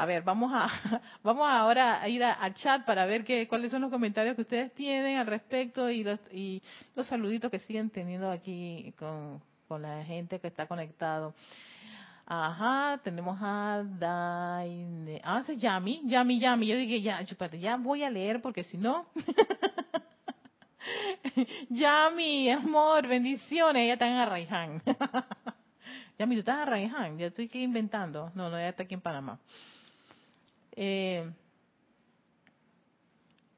a ver, vamos a vamos ahora a ir al chat para ver qué, cuáles son los comentarios que ustedes tienen al respecto y los, y los saluditos que siguen teniendo aquí con, la gente que está conectado. Ajá, tenemos a Daine. Ah, es Yami, Yami, Yami. Yo dije, ya, chupate, ya voy a leer porque si no. Yami, amor, bendiciones. Ella está en Arraiján. Yami, tú estás en Arraiján. Ya estoy aquí inventando. No, no, ella está aquí en Panamá. Eh,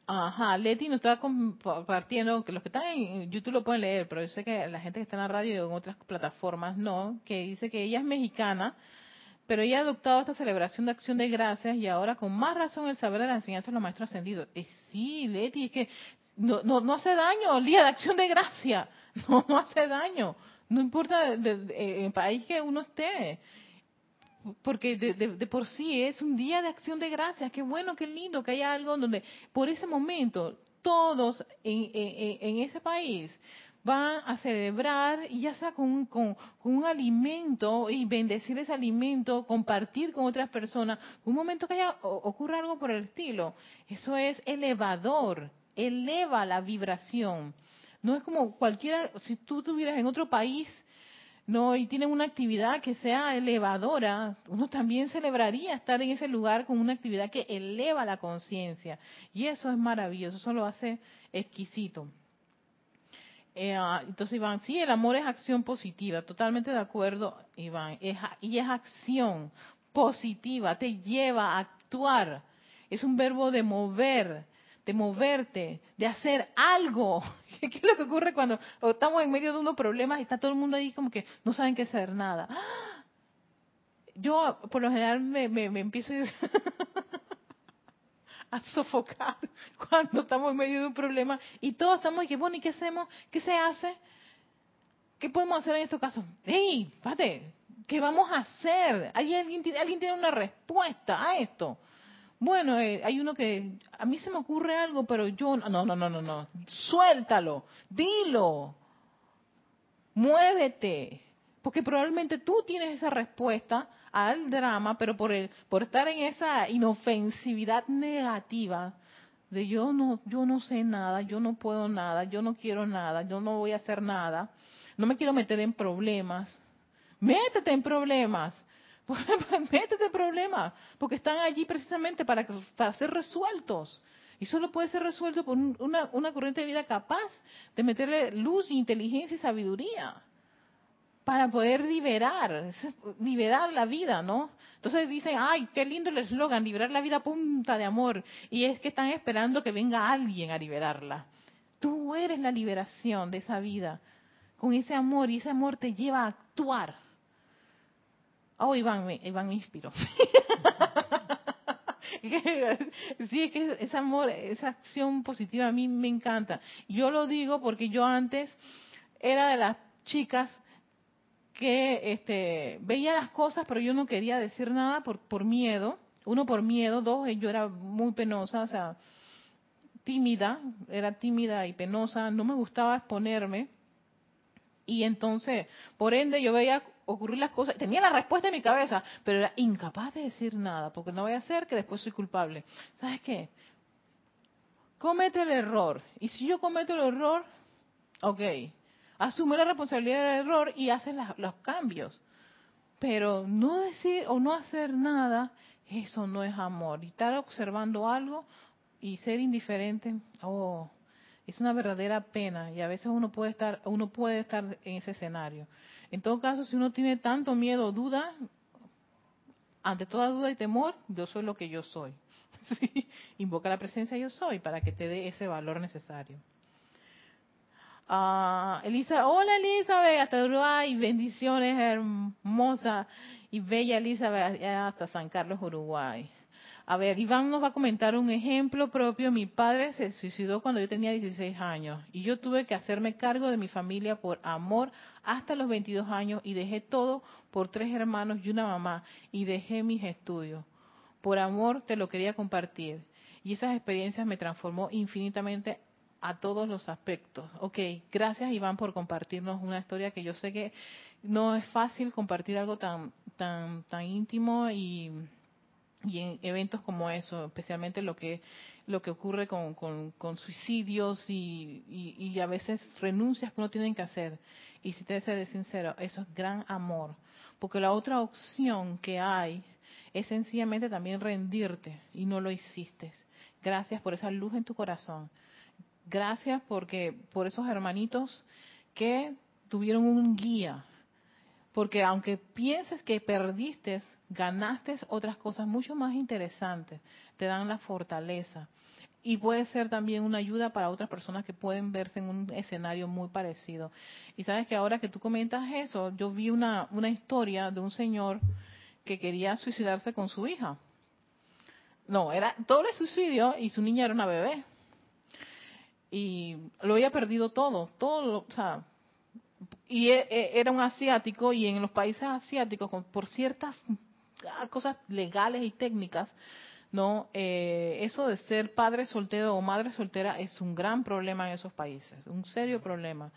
ajá, Leti nos está compartiendo, que los que están en YouTube lo pueden leer, pero yo sé que la gente que está en la radio y en otras plataformas no, que dice que ella es mexicana, pero ella ha adoptado esta celebración de acción de gracias y ahora con más razón el saber de la enseñanza de los maestros ascendidos. Eh, sí, Leti, es que no, no, no hace daño el día de acción de gracia, no, no hace daño, no importa el país que uno esté porque de, por sí es un día de acción de gracias. Qué bueno, qué lindo que haya algo donde por ese momento todos en, en, ese país van a celebrar, y ya sea con, con, un alimento y bendecir ese alimento, compartir con otras personas, un momento que haya ocurra algo por el estilo. Eso es elevador, eleva la vibración. No es como cualquiera, si tú estuvieras en otro país, no y tienen una actividad que sea elevadora, uno también celebraría estar en ese lugar con una actividad que eleva la conciencia. Y eso es maravilloso, eso lo hace exquisito. Eh, ah, entonces, Iván, sí, el amor es acción positiva, totalmente de acuerdo, Iván. y es acción positiva, te lleva a actuar. Es un verbo de mover, de moverte, de hacer algo. ¿Qué es lo que ocurre cuando estamos en medio de unos problemas y está todo el mundo ahí como que no saben qué hacer nada? Yo, por lo general, me, me, empiezo a sofocar cuando estamos en medio de un problema y todos estamos y bueno, ¿y qué hacemos? ¿Qué se hace? ¿Qué podemos hacer en estos casos? ¡Ey! Pate, ¿qué vamos a hacer? ¿Hay alguien, ¿Alguien tiene una respuesta a esto? Bueno, eh, hay uno que a mí se me ocurre algo, pero yo no, no, no, no, no. Suéltalo, dilo, muévete, porque probablemente tú tienes esa respuesta al drama, pero por el, por estar en esa inofensividad negativa de yo no, yo no sé nada, yo no puedo nada, yo no quiero nada, yo no voy a hacer nada, no me quiero meter en problemas. Métete en problemas. métete en problemas, porque están allí precisamente para, para ser resueltos. Y solo puede ser resuelto por una, una corriente de vida capaz de meterle luz, inteligencia y sabiduría para poder liberar, liberar la vida, ¿no? Entonces dicen, ay, qué lindo el eslogan, liberar la vida punta de amor. Y es que están esperando que venga alguien a liberarla. Tú eres la liberación de esa vida, con ese amor, y ese amor te lleva a actuar. Oh, Iván me, Iván me inspiró. sí, es que ese amor, esa acción positiva a mí me encanta. Yo lo digo porque yo antes era de las chicas que este, veía las cosas, pero yo no quería decir nada por, por miedo. Uno, por miedo. Dos, yo era muy penosa, o sea, tímida, era tímida y penosa, no me gustaba exponerme. Y entonces, por ende, yo veía ocurrir las cosas, tenía la respuesta en mi cabeza, pero era incapaz de decir nada, porque no voy a hacer que después soy culpable. ¿Sabes qué? Comete el error. Y si yo cometo el error, ok, asume la responsabilidad del error y hace los cambios. Pero no decir o no hacer nada, eso no es amor. Y estar observando algo y ser indiferente, oh, es una verdadera pena. Y a veces uno puede estar, uno puede estar en ese escenario. En todo caso, si uno tiene tanto miedo o duda, ante toda duda y temor, yo soy lo que yo soy. Invoca la presencia yo soy para que te dé ese valor necesario. Uh, Elisa, hola Elizabeth, hasta Uruguay, bendiciones hermosa y bella Elizabeth, hasta San Carlos, Uruguay. A ver, Iván nos va a comentar un ejemplo propio. Mi padre se suicidó cuando yo tenía 16 años y yo tuve que hacerme cargo de mi familia por amor hasta los 22 años y dejé todo por tres hermanos y una mamá y dejé mis estudios. Por amor te lo quería compartir y esas experiencias me transformó infinitamente a todos los aspectos. Ok, gracias Iván por compartirnos una historia que yo sé que no es fácil compartir algo tan tan tan íntimo y y en eventos como eso, especialmente lo que lo que ocurre con, con, suicidios y, y, a veces renuncias que uno tiene que hacer. Y si te ser sincero, eso es gran amor. Porque la otra opción que hay es sencillamente también rendirte y no lo hiciste. Gracias por esa luz en tu corazón. Gracias porque por esos hermanitos que tuvieron un guía. Porque aunque pienses que perdiste ganaste otras cosas mucho más interesantes, te dan la fortaleza. Y puede ser también una ayuda para otras personas que pueden verse en un escenario muy parecido. Y sabes que ahora que tú comentas eso, yo vi una, una historia de un señor que quería suicidarse con su hija. No, era doble suicidio y su niña era una bebé. Y lo había perdido todo, todo, o sea, y e, e, era un asiático y en los países asiáticos por ciertas cosas legales y técnicas, no, eh, eso de ser padre soltero o madre soltera es un gran problema en esos países, un serio problema.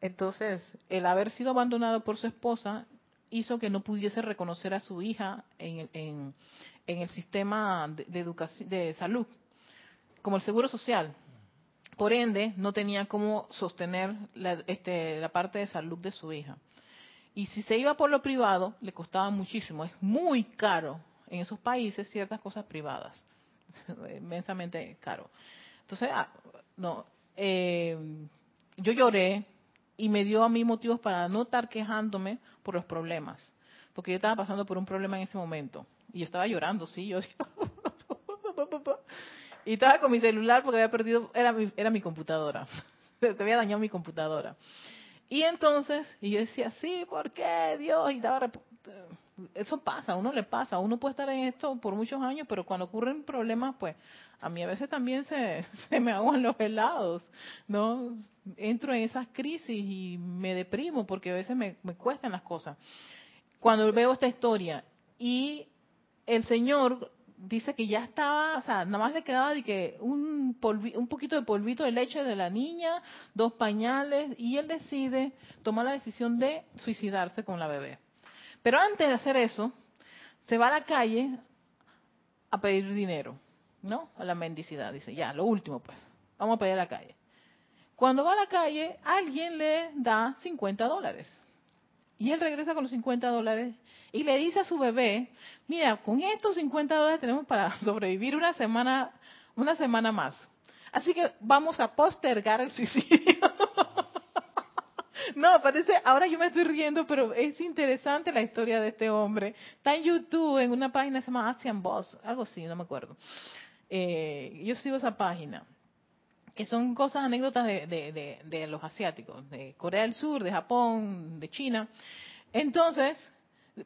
Entonces, el haber sido abandonado por su esposa hizo que no pudiese reconocer a su hija en, en, el sistema de, educación, de salud, como el seguro social. Por ende, no tenía cómo sostener la, este, la parte de salud de su hija. Y si se iba por lo privado, le costaba muchísimo. Es muy caro en esos países ciertas cosas privadas. inmensamente caro. Entonces, ah, no. Eh, yo lloré y me dio a mí motivos para no estar quejándome por los problemas, porque yo estaba pasando por un problema en ese momento y yo estaba llorando, sí, yo y estaba con mi celular porque había perdido, era mi, era mi computadora, te había dañado mi computadora. Y entonces, y yo decía, sí, ¿por qué Dios? Y daba, eso pasa, a uno le pasa, uno puede estar en esto por muchos años, pero cuando ocurren problemas, pues a mí a veces también se, se me aguan los helados, ¿no? Entro en esas crisis y me deprimo porque a veces me, me cuestan las cosas. Cuando veo esta historia y el Señor dice que ya estaba, o sea, nada más le quedaba de que un, un poquito de polvito de leche de la niña, dos pañales, y él decide tomar la decisión de suicidarse con la bebé. Pero antes de hacer eso, se va a la calle a pedir dinero, ¿no? A la mendicidad, dice, ya, lo último pues, vamos a pedir a la calle. Cuando va a la calle, alguien le da 50 dólares. Y él regresa con los 50 dólares y le dice a su bebé, mira, con estos 50 dólares tenemos para sobrevivir una semana, una semana más. Así que vamos a postergar el suicidio. no, parece, ahora yo me estoy riendo, pero es interesante la historia de este hombre. Está en YouTube, en una página que se llama Asian Boss, algo así, no me acuerdo. Eh, yo sigo esa página que son cosas, anécdotas de, de, de, los asiáticos, de Corea del Sur, de Japón, de China. Entonces,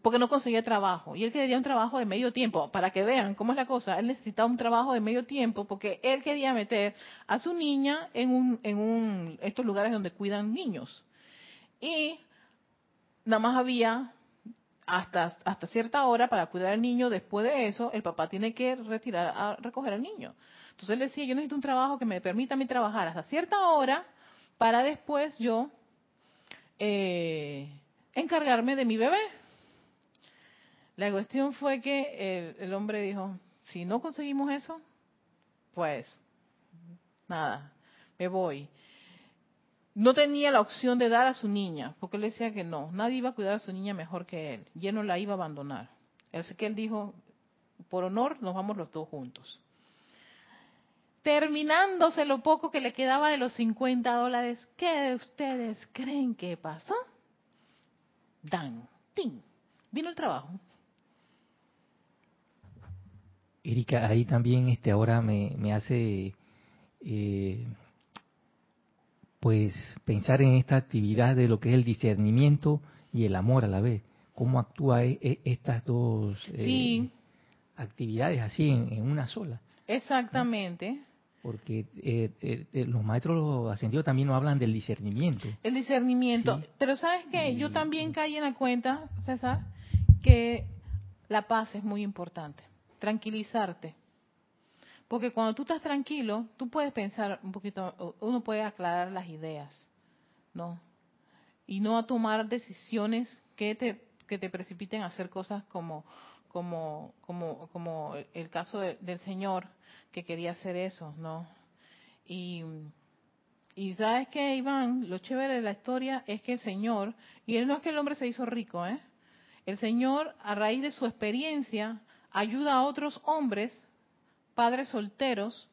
porque no conseguía trabajo. Y él quería un trabajo de medio tiempo. Para que vean cómo es la cosa, él necesitaba un trabajo de medio tiempo porque él quería meter a su niña en, un, en un, estos lugares donde cuidan niños. Y nada más había hasta, hasta cierta hora para cuidar al niño. Después de eso, el papá tiene que retirar a recoger al niño. Entonces él decía, yo necesito un trabajo que me permita a mí trabajar hasta cierta hora para después yo eh, encargarme de mi bebé. La cuestión fue que el, hombre dijo, si no conseguimos eso, pues nada, me voy. No tenía la opción de dar a su niña, porque él decía que no, nadie iba a cuidar a su niña mejor que él, y él no la iba a abandonar. Así que él dijo, por honor, nos vamos los dos juntos. Terminándose lo poco que le quedaba de los 50 dólares, ¿qué ustedes creen que pasó? Dan, tin, vino el trabajo. Erika, ahí también este ahora me, me hace eh, pues pensar en esta actividad de lo que es el discernimiento y el amor a la vez. ¿Cómo actúa e, e, estas dos eh, actividades así en, una sola? Exactamente. Porque eh, los maestros ascendidos también nos hablan del discernimiento. El discernimiento. Pero sabes que yo también caí en la cuenta, César, que la paz es muy importante tranquilizarte. Porque cuando tú estás tranquilo, tú puedes pensar un poquito, uno puede aclarar las ideas, ¿no? Y no a tomar decisiones que te, que te precipiten a hacer cosas como, como, como, como el caso del Señor que quería hacer eso, ¿no? Y, y sabes que, Iván, lo chévere de la historia es que el Señor, y él no es que el hombre se hizo rico, ¿eh? El Señor, a raíz de su experiencia, ayuda a otros hombres, padres solteros,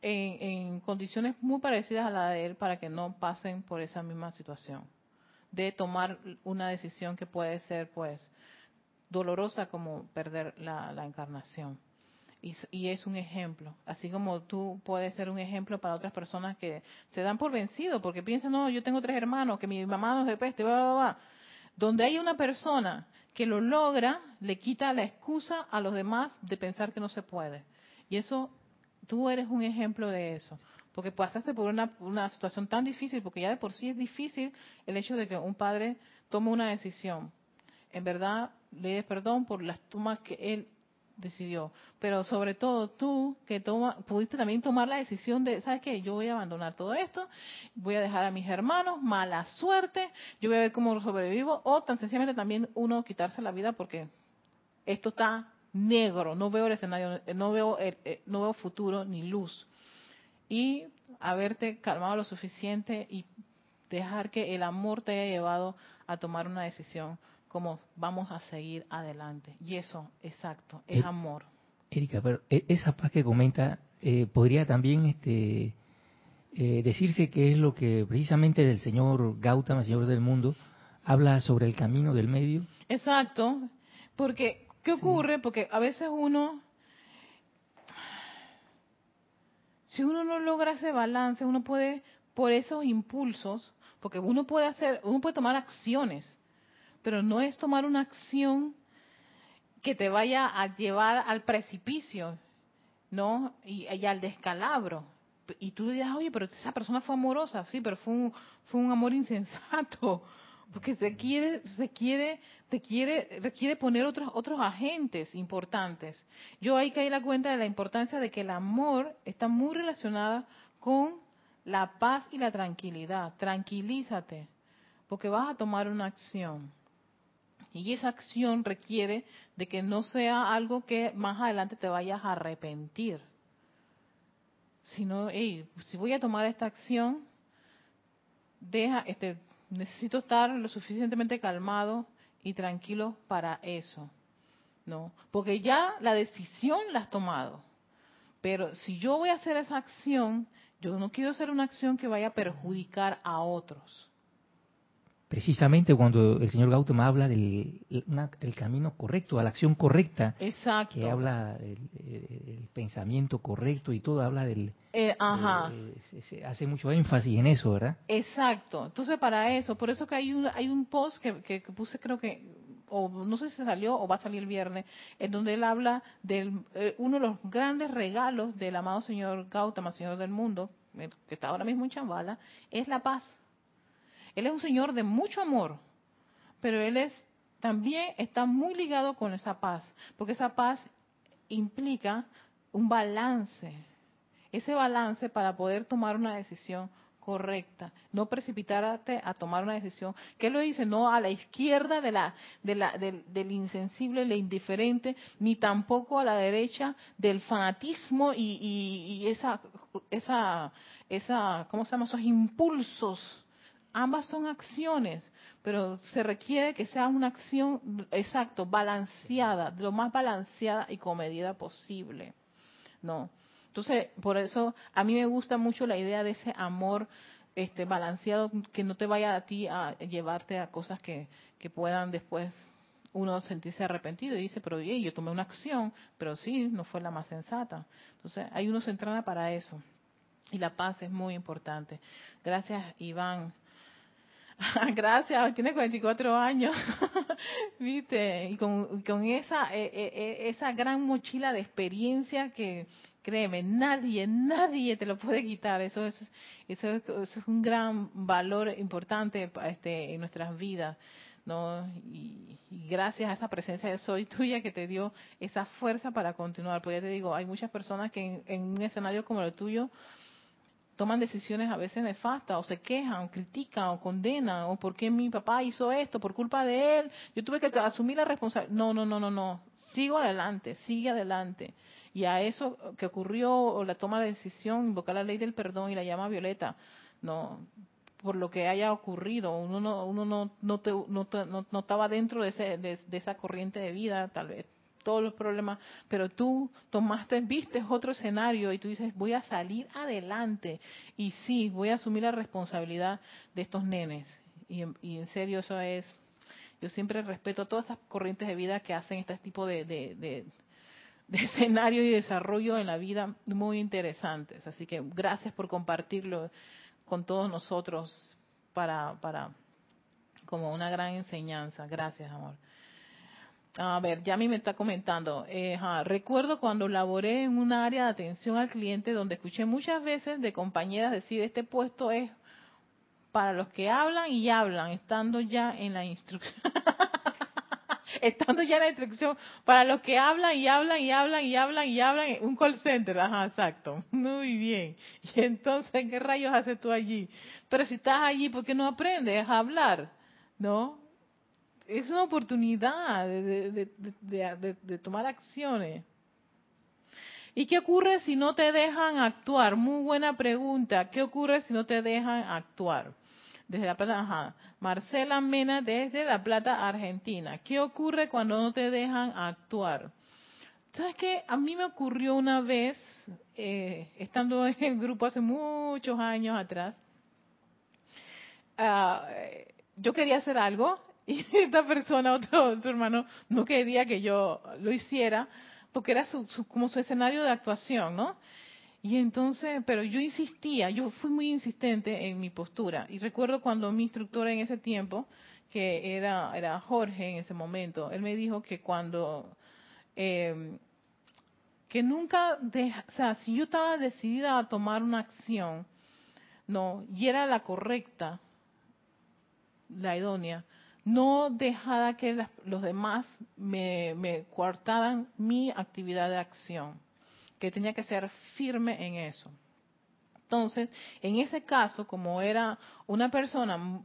en, condiciones muy parecidas a la de él para que no pasen por esa misma situación de tomar una decisión que puede ser pues dolorosa como perder la, encarnación. Y, es un ejemplo, así como tú puedes ser un ejemplo para otras personas que se dan por vencido porque piensan, no, yo tengo tres hermanos, que mi mamá no es de peste, va, va, va. Donde hay una persona que lo logra, le quita la excusa a los demás de pensar que no se puede. Y eso, tú eres un ejemplo de eso. Porque pasaste por una, una situación tan difícil, porque ya de por sí es difícil el hecho de que un padre tome una decisión. En verdad, le des perdón por las tomas que él decidió. Pero sobre todo tú, que toma, pudiste también tomar la decisión de, ¿sabes qué? Yo voy a abandonar todo esto, voy a dejar a mis hermanos, mala suerte, yo voy a ver cómo sobrevivo, o tan sencillamente también uno quitarse la vida porque esto está negro, no veo el escenario, no veo, el, no veo futuro ni luz. Y haberte calmado lo suficiente y dejar que el amor te haya llevado a tomar una decisión como vamos a seguir adelante. Y eso, exacto, es eh, amor. Erika, pero e, esa paz que comenta, eh, podría también este eh, decirse que es lo que precisamente del señor Gautama, señor del mundo, habla sobre el camino del medio. Exacto, porque ¿qué ocurre? Porque a veces uno, si uno no logra ese balance, uno puede, por esos impulsos, porque uno puede hacer, uno puede tomar acciones, pero no es tomar una acción que te vaya a llevar al precipicio, ¿no? Y, al descalabro. Y tú dirás, oye, pero esa persona fue amorosa, sí, pero fue un, fue un amor insensato, porque se quiere, se quiere, te quiere, requiere poner otros, otros agentes importantes. Yo ahí caí la cuenta de la importancia de que el amor está muy relacionada con la paz y la tranquilidad. Tranquilízate, porque vas a tomar una acción. Y esa acción requiere de que no sea algo que más adelante te vayas a arrepentir. Sino, hey, si voy a tomar esta acción, deja, este, necesito estar lo suficientemente calmado y tranquilo para eso. ¿No? Porque ya la decisión la has tomado. Pero si yo voy a hacer esa acción, yo no quiero hacer una acción que vaya a perjudicar a otros precisamente cuando el señor Gautama habla del el camino correcto, a la acción correcta, Exacto. que habla del pensamiento correcto y todo, habla del... Eh, ajá. se, hace mucho énfasis en eso, ¿verdad? Exacto. Entonces, para eso, por eso que hay un, hay un post que, que, puse, creo que, o no sé si salió o va a salir el viernes, en donde él habla de eh, uno de los grandes regalos del amado señor Gautama, señor del mundo, eh, que está ahora mismo en Chambala, es la paz él es un Señor de mucho amor, pero Él es también está muy ligado con esa paz, porque esa paz implica un balance. Ese balance para poder tomar una decisión correcta, no precipitarte a tomar una decisión. ¿Qué lo dice? No a la izquierda de la, de la, del, del insensible, el indiferente, ni tampoco a la derecha del fanatismo y, y, y esa, esa, esa, ¿cómo se llama? Esos impulsos Ambas son acciones, pero se requiere que sea una acción, exacto, balanceada, lo más balanceada y comedida posible. ¿No? Entonces, por eso a mí me gusta mucho la idea de ese amor este balanceado que no te vaya a ti a llevarte a cosas que, que puedan después uno sentirse arrepentido y dice, pero yo tomé una acción, pero sí, no fue la más sensata. Entonces, hay uno se entrena para eso. Y la paz es muy importante. Gracias, Iván. Gracias, tiene 44 años, viste, y con, con esa, eh, eh, eh, esa gran mochila de experiencia que, créeme, nadie, nadie te lo puede quitar. Eso es, eso es, eso es un gran valor importante este, en nuestras vidas. ¿no? Y, gracias a esa presencia de soy tuya que te dio esa fuerza para continuar. Pues ya te digo, hay muchas personas que en un escenario como el tuyo, toman decisiones a veces nefastas, o se quejan, o critican, o condenan, o por qué mi papá hizo esto, por culpa de él, yo tuve que asumir la responsabilidad. No, no, no, no, no, sigo adelante, sigue adelante. Y a eso que ocurrió, o la toma de decisión, invocar la ley del perdón y la llama violeta, no, por lo que haya ocurrido, uno no, uno no, no, te, no, no, estaba dentro de, ese, de esa corriente de vida, tal vez todos los problemas, pero tú tomaste, viste otro escenario y tú dices, voy a salir adelante y sí, voy a asumir la responsabilidad de estos nenes. Y, en serio eso es, yo siempre respeto todas esas corrientes de vida que hacen este tipo de, de, de, de escenario y desarrollo en la vida muy interesantes. Así que gracias por compartirlo con todos nosotros para, para como una gran enseñanza. Gracias, amor. A ver, ya mí me está comentando. Eh, recuerdo cuando laboré en un área de atención al cliente donde escuché muchas veces de compañeras decir, este puesto es para los que hablan y hablan, estando ya en la instrucción. estando ya en la instrucción, para los que hablan y hablan y hablan y hablan y hablan, un call center, ajá, exacto. Muy bien. Y entonces, ¿qué rayos haces tú allí? Pero si estás allí, ¿por qué no aprendes a hablar? ¿No? Es una oportunidad de, tomar acciones. ¿Y qué ocurre si no te dejan actuar? Muy buena pregunta. ¿Qué ocurre si no te dejan actuar? Desde La Plata, ajá. Marcela Mena desde La Plata, Argentina. ¿Qué ocurre cuando no te dejan actuar? ¿Sabes qué? A mí me ocurrió una vez, eh, estando en el grupo hace muchos años atrás, ah, yo quería hacer algo y esta persona, otro, otro hermano, no quería que yo lo hiciera porque era su, como su escenario de actuación, ¿no? Y entonces, pero yo insistía, yo fui muy insistente en mi postura. Y recuerdo cuando mi instructora en ese tiempo, que era, era Jorge en ese momento, él me dijo que cuando, eh, que nunca, deja, o sea, si yo estaba decidida a tomar una acción, no, y era la correcta, la idónea, no dejara que los demás me, me coartaran mi actividad de acción, que tenía que ser firme en eso. Entonces, en ese caso, como era una persona,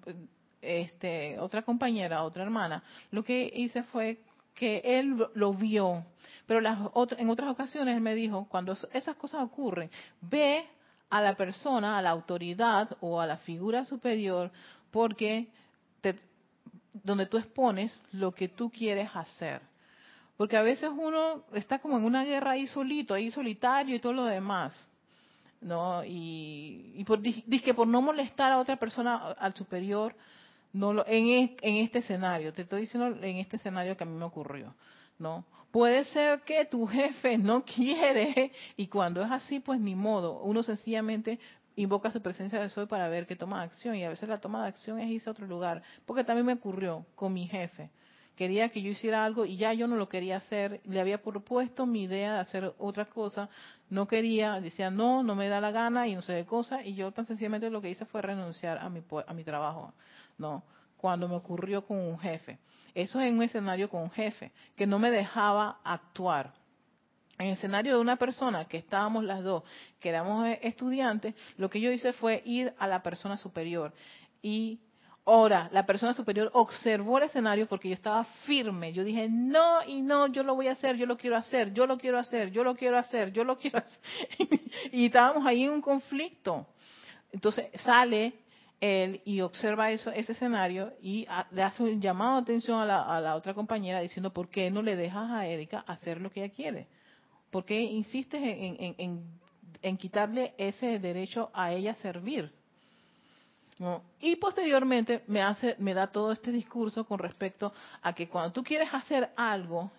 este, otra compañera, otra hermana, lo que hice fue que él lo vio, pero las en otras ocasiones él me dijo, cuando esas cosas ocurren, ve a la persona, a la autoridad o a la figura superior, porque donde tú expones lo que tú quieres hacer. Porque a veces uno está como en una guerra ahí solito, ahí solitario y todo lo demás. ¿No? Y, y por, que por no molestar a otra persona, al superior, no lo, en, en este escenario, te estoy diciendo en este escenario que a mí me ocurrió, ¿no? Puede ser que tu jefe no quiere y cuando es así, pues ni modo. Uno sencillamente invoca su presencia de soy para ver que toma acción y a veces la toma de acción es irse a otro lugar, porque también me ocurrió con mi jefe. Quería que yo hiciera algo y ya yo no lo quería hacer, le había propuesto mi idea de hacer otra cosa, no quería, decía no, no me da la gana y no sé qué cosa, y yo tan sencillamente lo que hice fue renunciar a mi, a mi trabajo, no, cuando me ocurrió con un jefe. Eso es un escenario con un jefe, que no me dejaba actuar en el escenario de una persona que estábamos las dos, que éramos eh, estudiantes, lo que yo hice fue ir a la persona superior. Y ahora, la persona superior observó el escenario porque yo estaba firme. Yo dije, no y no, yo lo voy a hacer, yo lo quiero hacer, yo lo quiero hacer, yo lo quiero hacer, yo lo quiero hacer. y estábamos ahí en un conflicto. Entonces sale él y observa eso, ese escenario y le hace un llamado de atención a la, a la otra compañera diciendo, ¿por qué no le dejas a Erika hacer lo que ella quiere? ¿Por qué insistes en, quitarle ese derecho a ella servir? Y posteriormente me hace, me da todo este discurso con respecto a que cuando tú quieres hacer algo,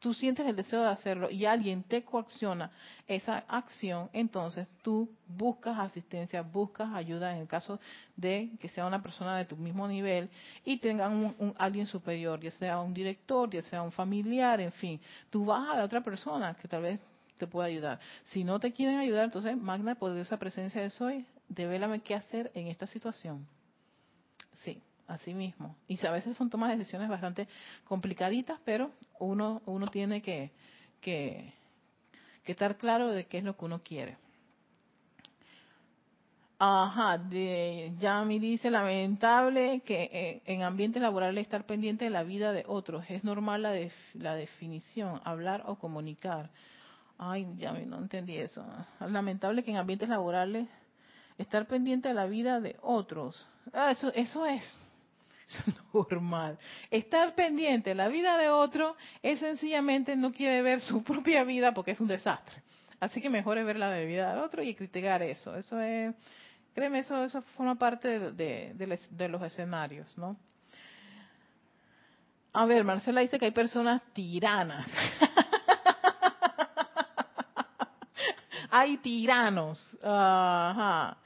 tú sientes el deseo de hacerlo y alguien te coacciona esa acción, entonces tú buscas asistencia, buscas ayuda en el caso de que sea una persona de tu mismo nivel y tengan un, alguien superior, ya sea un director, ya sea un familiar, en fin, tú vas a la otra persona que tal vez te pueda ayudar. Si no te quieren ayudar, entonces Magna, esa presencia de soy, devélame qué hacer en esta situación. Sí, así mismo. Y a veces son tomas de decisiones bastante complicaditas, pero uno, uno tiene que, que, estar claro de qué es lo que uno quiere. Ajá, de Yami dice, lamentable que eh, en ambiente laboral estar pendiente de la vida de otros. Es normal la, la definición, hablar o comunicar. Ay, Yami, no entendí eso. Lamentable que en ambientes laborales estar pendiente de la vida de otros. Ah, eso, eso es, normal. Estar pendiente de la vida de otro es sencillamente no quiere ver su propia vida porque es un desastre. Así que mejor es ver la vida del otro y criticar eso. Eso es, créeme, eso, eso forma parte de, de los escenarios, ¿no? A ver, Marcela dice que hay personas tiranas. hay tiranos. Ajá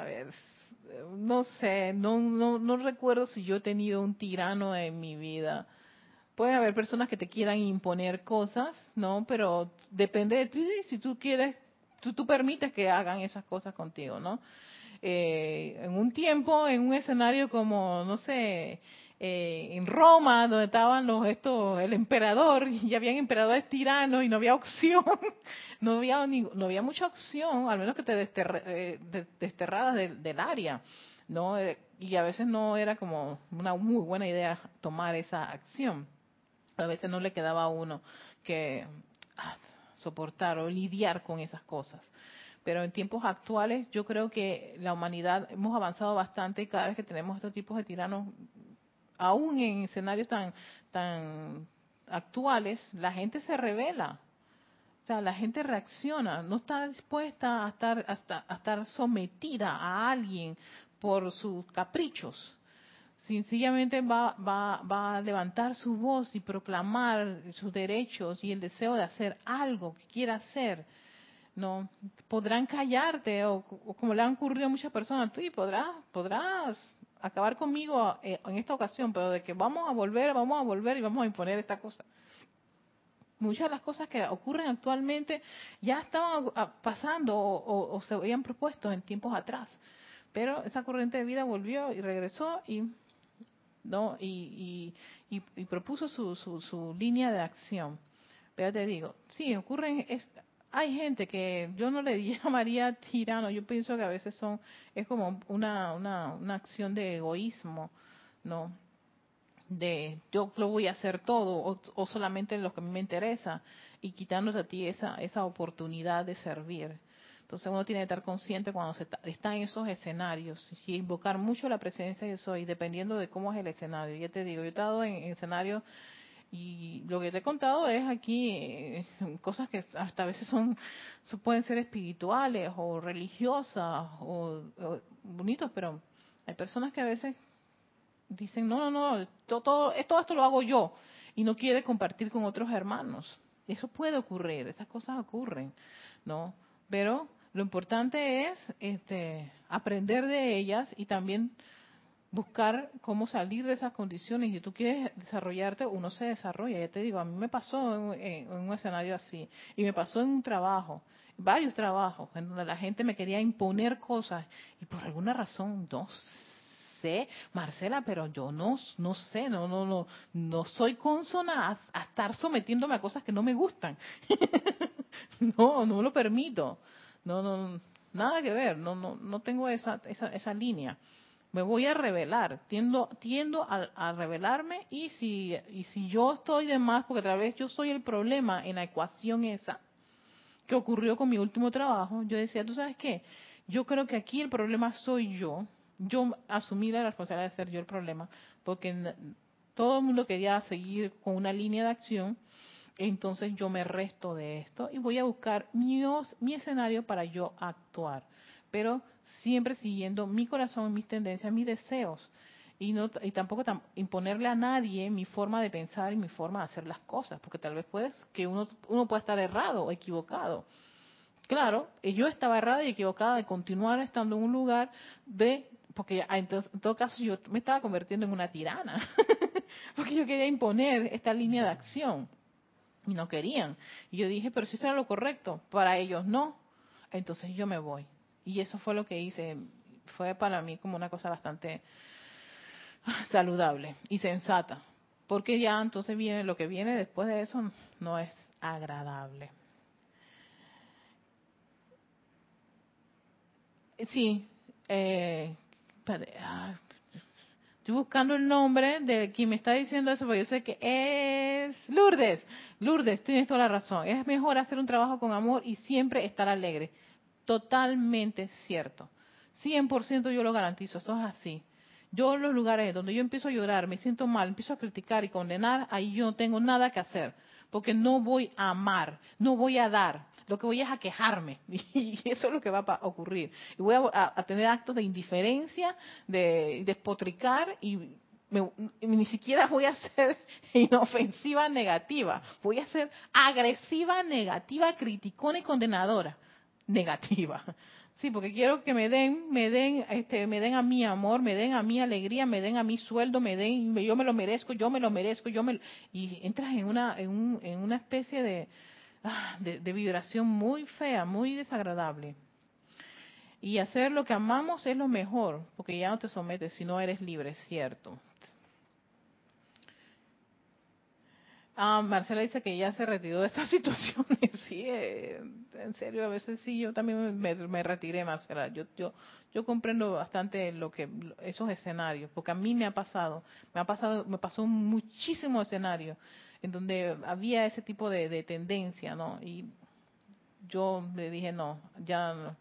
a ver, no sé, no, no, no recuerdo si yo he tenido un tirano en mi vida. Puede haber personas que te quieran imponer cosas, ¿no? Pero depende de ti si tú quieres, tú, tú permites que hagan esas cosas contigo, ¿no? Eh, en un tiempo, en un escenario como, no sé, eh, en Roma, donde estaban los estos, el emperador, y habían emperadores tiranos y no había opción, no había no había mucha opción, al menos que te eh, desterradas del, área, no eh, y a veces no era como una muy buena idea tomar esa acción. A veces no le quedaba a uno que ah, soportar o lidiar con esas cosas pero en tiempos actuales yo creo que la humanidad hemos avanzado bastante y cada vez que tenemos estos tipos de tiranos aún en escenarios tan, tan actuales, la gente se revela, sea, la gente reacciona, no está dispuesta a estar, a estar sometida a alguien por sus caprichos. Sencillamente va, va, va a levantar su voz y proclamar sus derechos y el deseo de hacer algo que quiera hacer. No podrán callarte o, como le han ocurrido a muchas personas, tú podrás, podrás acabar conmigo eh, en esta ocasión, pero de que vamos a volver, vamos a volver y vamos a imponer esta cosa muchas de las cosas que ocurren actualmente ya estaban pasando o, se habían propuesto en tiempos atrás. Pero esa corriente de vida volvió y regresó y no y, y, propuso su, su, su, línea de acción. Pero te digo, sí, ocurren, hay gente que yo no le llamaría tirano, yo pienso que a veces son, es como una, una, una acción de egoísmo, ¿no? de yo lo voy a hacer todo o, solamente lo que a mí me interesa y quitándote a ti esa, esa oportunidad de servir. Entonces uno tiene que estar consciente cuando se está, en esos escenarios y invocar mucho la presencia de soy, dependiendo de cómo es el escenario. Ya te digo, yo he estado en, escenarios y lo que te he contado es aquí eh, cosas que hasta a veces son, pueden ser espirituales o religiosas o, bonitos, pero hay personas que a veces dicen, no, no, no, todo, todo, esto lo hago yo y no quiere compartir con otros hermanos. Eso puede ocurrir, esas cosas ocurren, ¿no? Pero lo importante es este, aprender de ellas y también buscar cómo salir de esas condiciones. Y si tú quieres desarrollarte, uno se desarrolla. Ya te digo, a mí me pasó en, un escenario así. Y me pasó en un trabajo, varios trabajos, en donde la gente me quería imponer cosas. Y por alguna razón, no sé, Marcela, pero yo no, no sé, no, no, no, no soy consona a, estar sometiéndome a cosas que no me gustan. no, no lo permito. No, no, nada que ver. No, no, no tengo esa, esa, esa línea. Me voy a revelar, tiendo, tiendo a, a revelarme y si, y si yo estoy de más, porque tal vez yo soy el problema en la ecuación esa que ocurrió con mi último trabajo, yo decía, ¿tú sabes qué? Yo creo que aquí el problema soy yo, yo asumí la responsabilidad de ser yo el problema, porque todo el mundo quería seguir con una línea de acción, entonces yo me resto de esto y voy a buscar mi, mi escenario para yo actuar, pero siempre siguiendo mi corazón, mis tendencias, mis deseos. Y, no, y tampoco imponerle a nadie mi forma de pensar y mi forma de hacer las cosas, porque tal vez puedes que uno, uno pueda estar errado o equivocado. Claro, yo estaba errada y equivocada de continuar estando en un lugar de porque en todo, caso yo me estaba convirtiendo en una tirana, porque yo quería imponer esta línea de acción y no querían. Y yo dije, pero si esto era lo correcto, para ellos no, entonces yo me voy. Y eso fue lo que hice, fue para mí como una cosa bastante saludable y sensata, porque ya entonces viene lo que viene después de eso no es agradable. Sí, eh, Ah, estoy buscando el nombre de quien me está diciendo eso, porque yo sé que es Lourdes. Lourdes, tienes toda la razón. Es mejor hacer un trabajo con amor y siempre estar alegre. Totalmente cierto. 100% yo lo garantizo, esto es así. Yo en los lugares donde yo empiezo a llorar, me siento mal, empiezo a criticar y condenar, ahí yo no tengo nada que hacer, porque no voy a amar, no voy a dar, lo que voy es a quejarme y eso es lo que va a ocurrir. Y voy a, tener actos de indiferencia, de despotricar y ni siquiera voy a ser inofensiva negativa, voy a ser agresiva negativa, criticona y condenadora negativa. Sí, porque quiero que me den, me den, este, me den a mi amor, me den a mi alegría, me den a mi sueldo, me den, yo me lo merezco, yo me lo merezco, yo me, y entras en una, en, un, en una especie de, Ah, de, vibración muy fea, muy desagradable. Y hacer lo que amamos es lo mejor, porque ya no te sometes si no eres libre, cierto. Ah, Marcela dice que ya se retiró de estas situaciones. Sí, eh, en serio, a veces sí, yo también me, retiré, Marcela. Yo, yo, yo comprendo bastante lo que esos escenarios, porque a mí me ha pasado, me ha pasado, me pasó muchísimo escenario en donde había ese tipo de, tendencia, ¿no? Y yo le dije, no, ya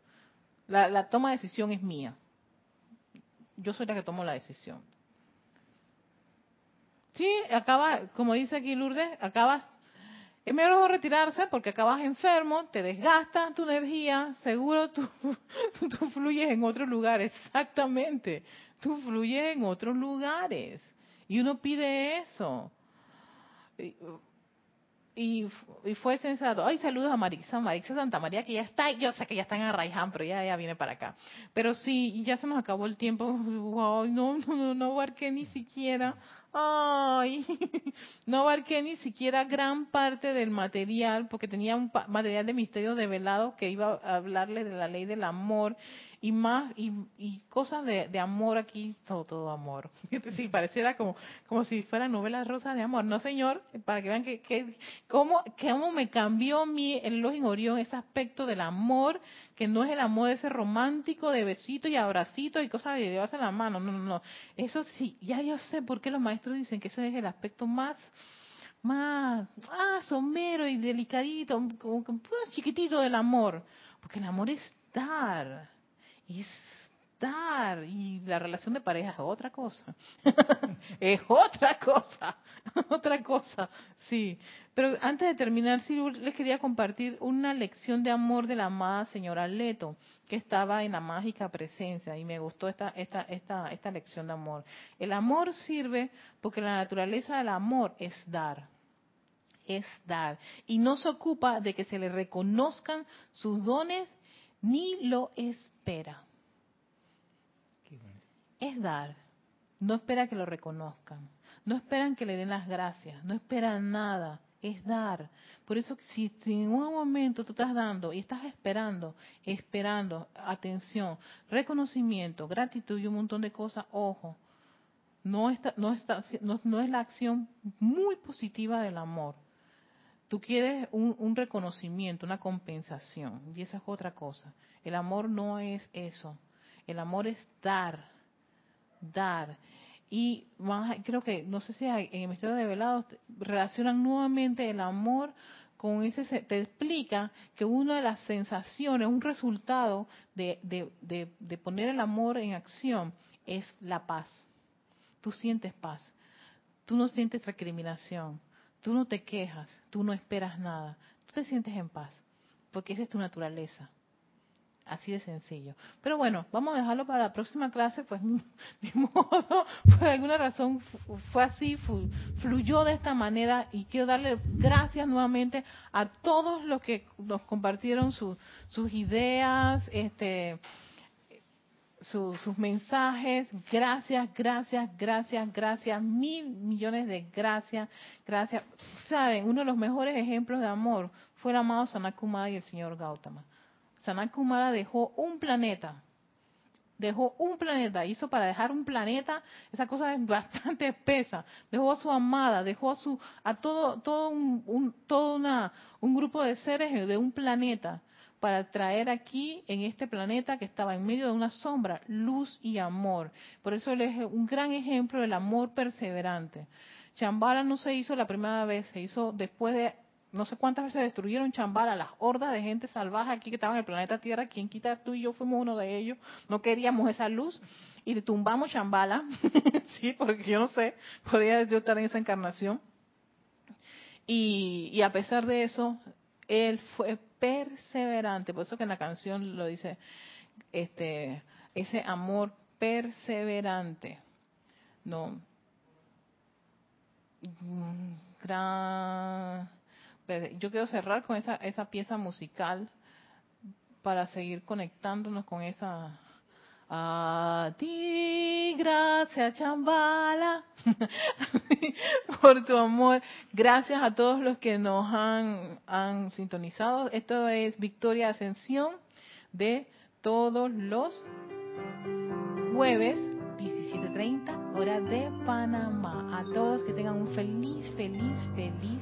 La, toma de decisión es mía. Yo soy la que tomo la decisión. Sí, acaba, como dice aquí Lourdes, acabas es mejor retirarse porque acabas enfermo, te desgasta tu energía, seguro tú, tú fluyes en otros lugares, exactamente, tú fluyes en otros lugares. Y uno pide eso y, fue sensato. Ay, saludos a Marixa, Marixa Santa María, que ya está, yo sé que ya está en Arraiján, pero ya, ya viene para acá. Pero sí, ya se nos acabó el tiempo. Wow, no, no, no, no abarqué ni siquiera, ay, no abarqué ni siquiera gran parte del material, porque tenía un material de misterio develado que iba a hablarle de la ley del amor y más y, cosas de, de, amor aquí todo todo amor. Sí pareciera como como si fueran novelas rosas de amor. No señor para que vean que, que cómo me cambió mi el Login Orión ese aspecto del amor que no es el amor ese romántico de besito y abracito y cosas de llevarse la mano. No no no. Eso sí ya yo sé por qué los maestros dicen que ese es el aspecto más más ah somero y delicadito como, como chiquitito del amor. Porque el amor es dar y estar y la relación de pareja es otra cosa. Es otra cosa otra cosa sí. Pero antes de terminar sí les quería compartir una lección de amor de la amada señora Leto que estaba en la mágica presencia y me gustó esta esta esta esta lección de amor. El amor sirve porque la naturaleza del amor es dar es dar y no se ocupa de que se le reconozcan sus dones ni lo espera. Es dar. No espera que lo reconozcan. No esperan que le den las gracias. No esperan nada. Es dar. Por eso, si, en un momento tú estás dando y estás esperando, esperando, atención, reconocimiento, gratitud y un montón de cosas, ojo, no, está, no, está, no es la acción muy positiva del amor Tú quieres un, reconocimiento, una compensación, y esa es otra cosa. El amor no es eso. El amor es dar, dar. Y creo que, no sé si en el Misterio de Velados relacionan nuevamente el amor con ese, te explica que una de las sensaciones, un resultado de, de, de poner el amor en acción es la paz. Tú sientes paz. Tú no sientes recriminación Tú no te quejas, tú no esperas nada, tú te sientes en paz, porque esa es tu naturaleza. Así de sencillo. Pero bueno, vamos a dejarlo para la próxima clase, pues de modo, por alguna razón fue así, fluyó de esta manera y quiero darle gracias nuevamente a todos los que nos compartieron sus ideas, este, sus mensajes. Gracias, gracias, gracias, gracias. Mil millones de gracias, gracias. Saben, uno de los mejores ejemplos de amor fue el amado Sanakumara y el señor Gautama. Sanakumara dejó un planeta. Dejó un planeta, hizo para dejar un planeta, esa cosa es bastante espesa. Dejó a su amada, dejó a su a todo todo un, todo una, un grupo de seres de un planeta para traer aquí en este planeta que estaba en medio de una sombra luz y amor. Por eso él es un gran ejemplo del amor perseverante. Chambala no se hizo la primera vez, se hizo después de no sé cuántas veces destruyeron Chambala, las hordas de gente salvaje aquí que estaban en el planeta Tierra, quien quita tú y yo fuimos uno de ellos, no queríamos esa luz y tumbamos Chambala, sí, porque yo no sé, podía yo estar en esa encarnación. Y, y a pesar de eso, él fue perseverante, por eso que en la canción lo dice, este, ese amor perseverante. No. Gran, yo quiero cerrar con esa, esa pieza musical para seguir conectándonos con esa a ti, gracias Chambala, por tu amor. Gracias a todos los que nos han, han sintonizado. Esto es Victoria Ascensión de todos los jueves, 17.30, hora de Panamá. A todos que tengan un feliz, feliz, feliz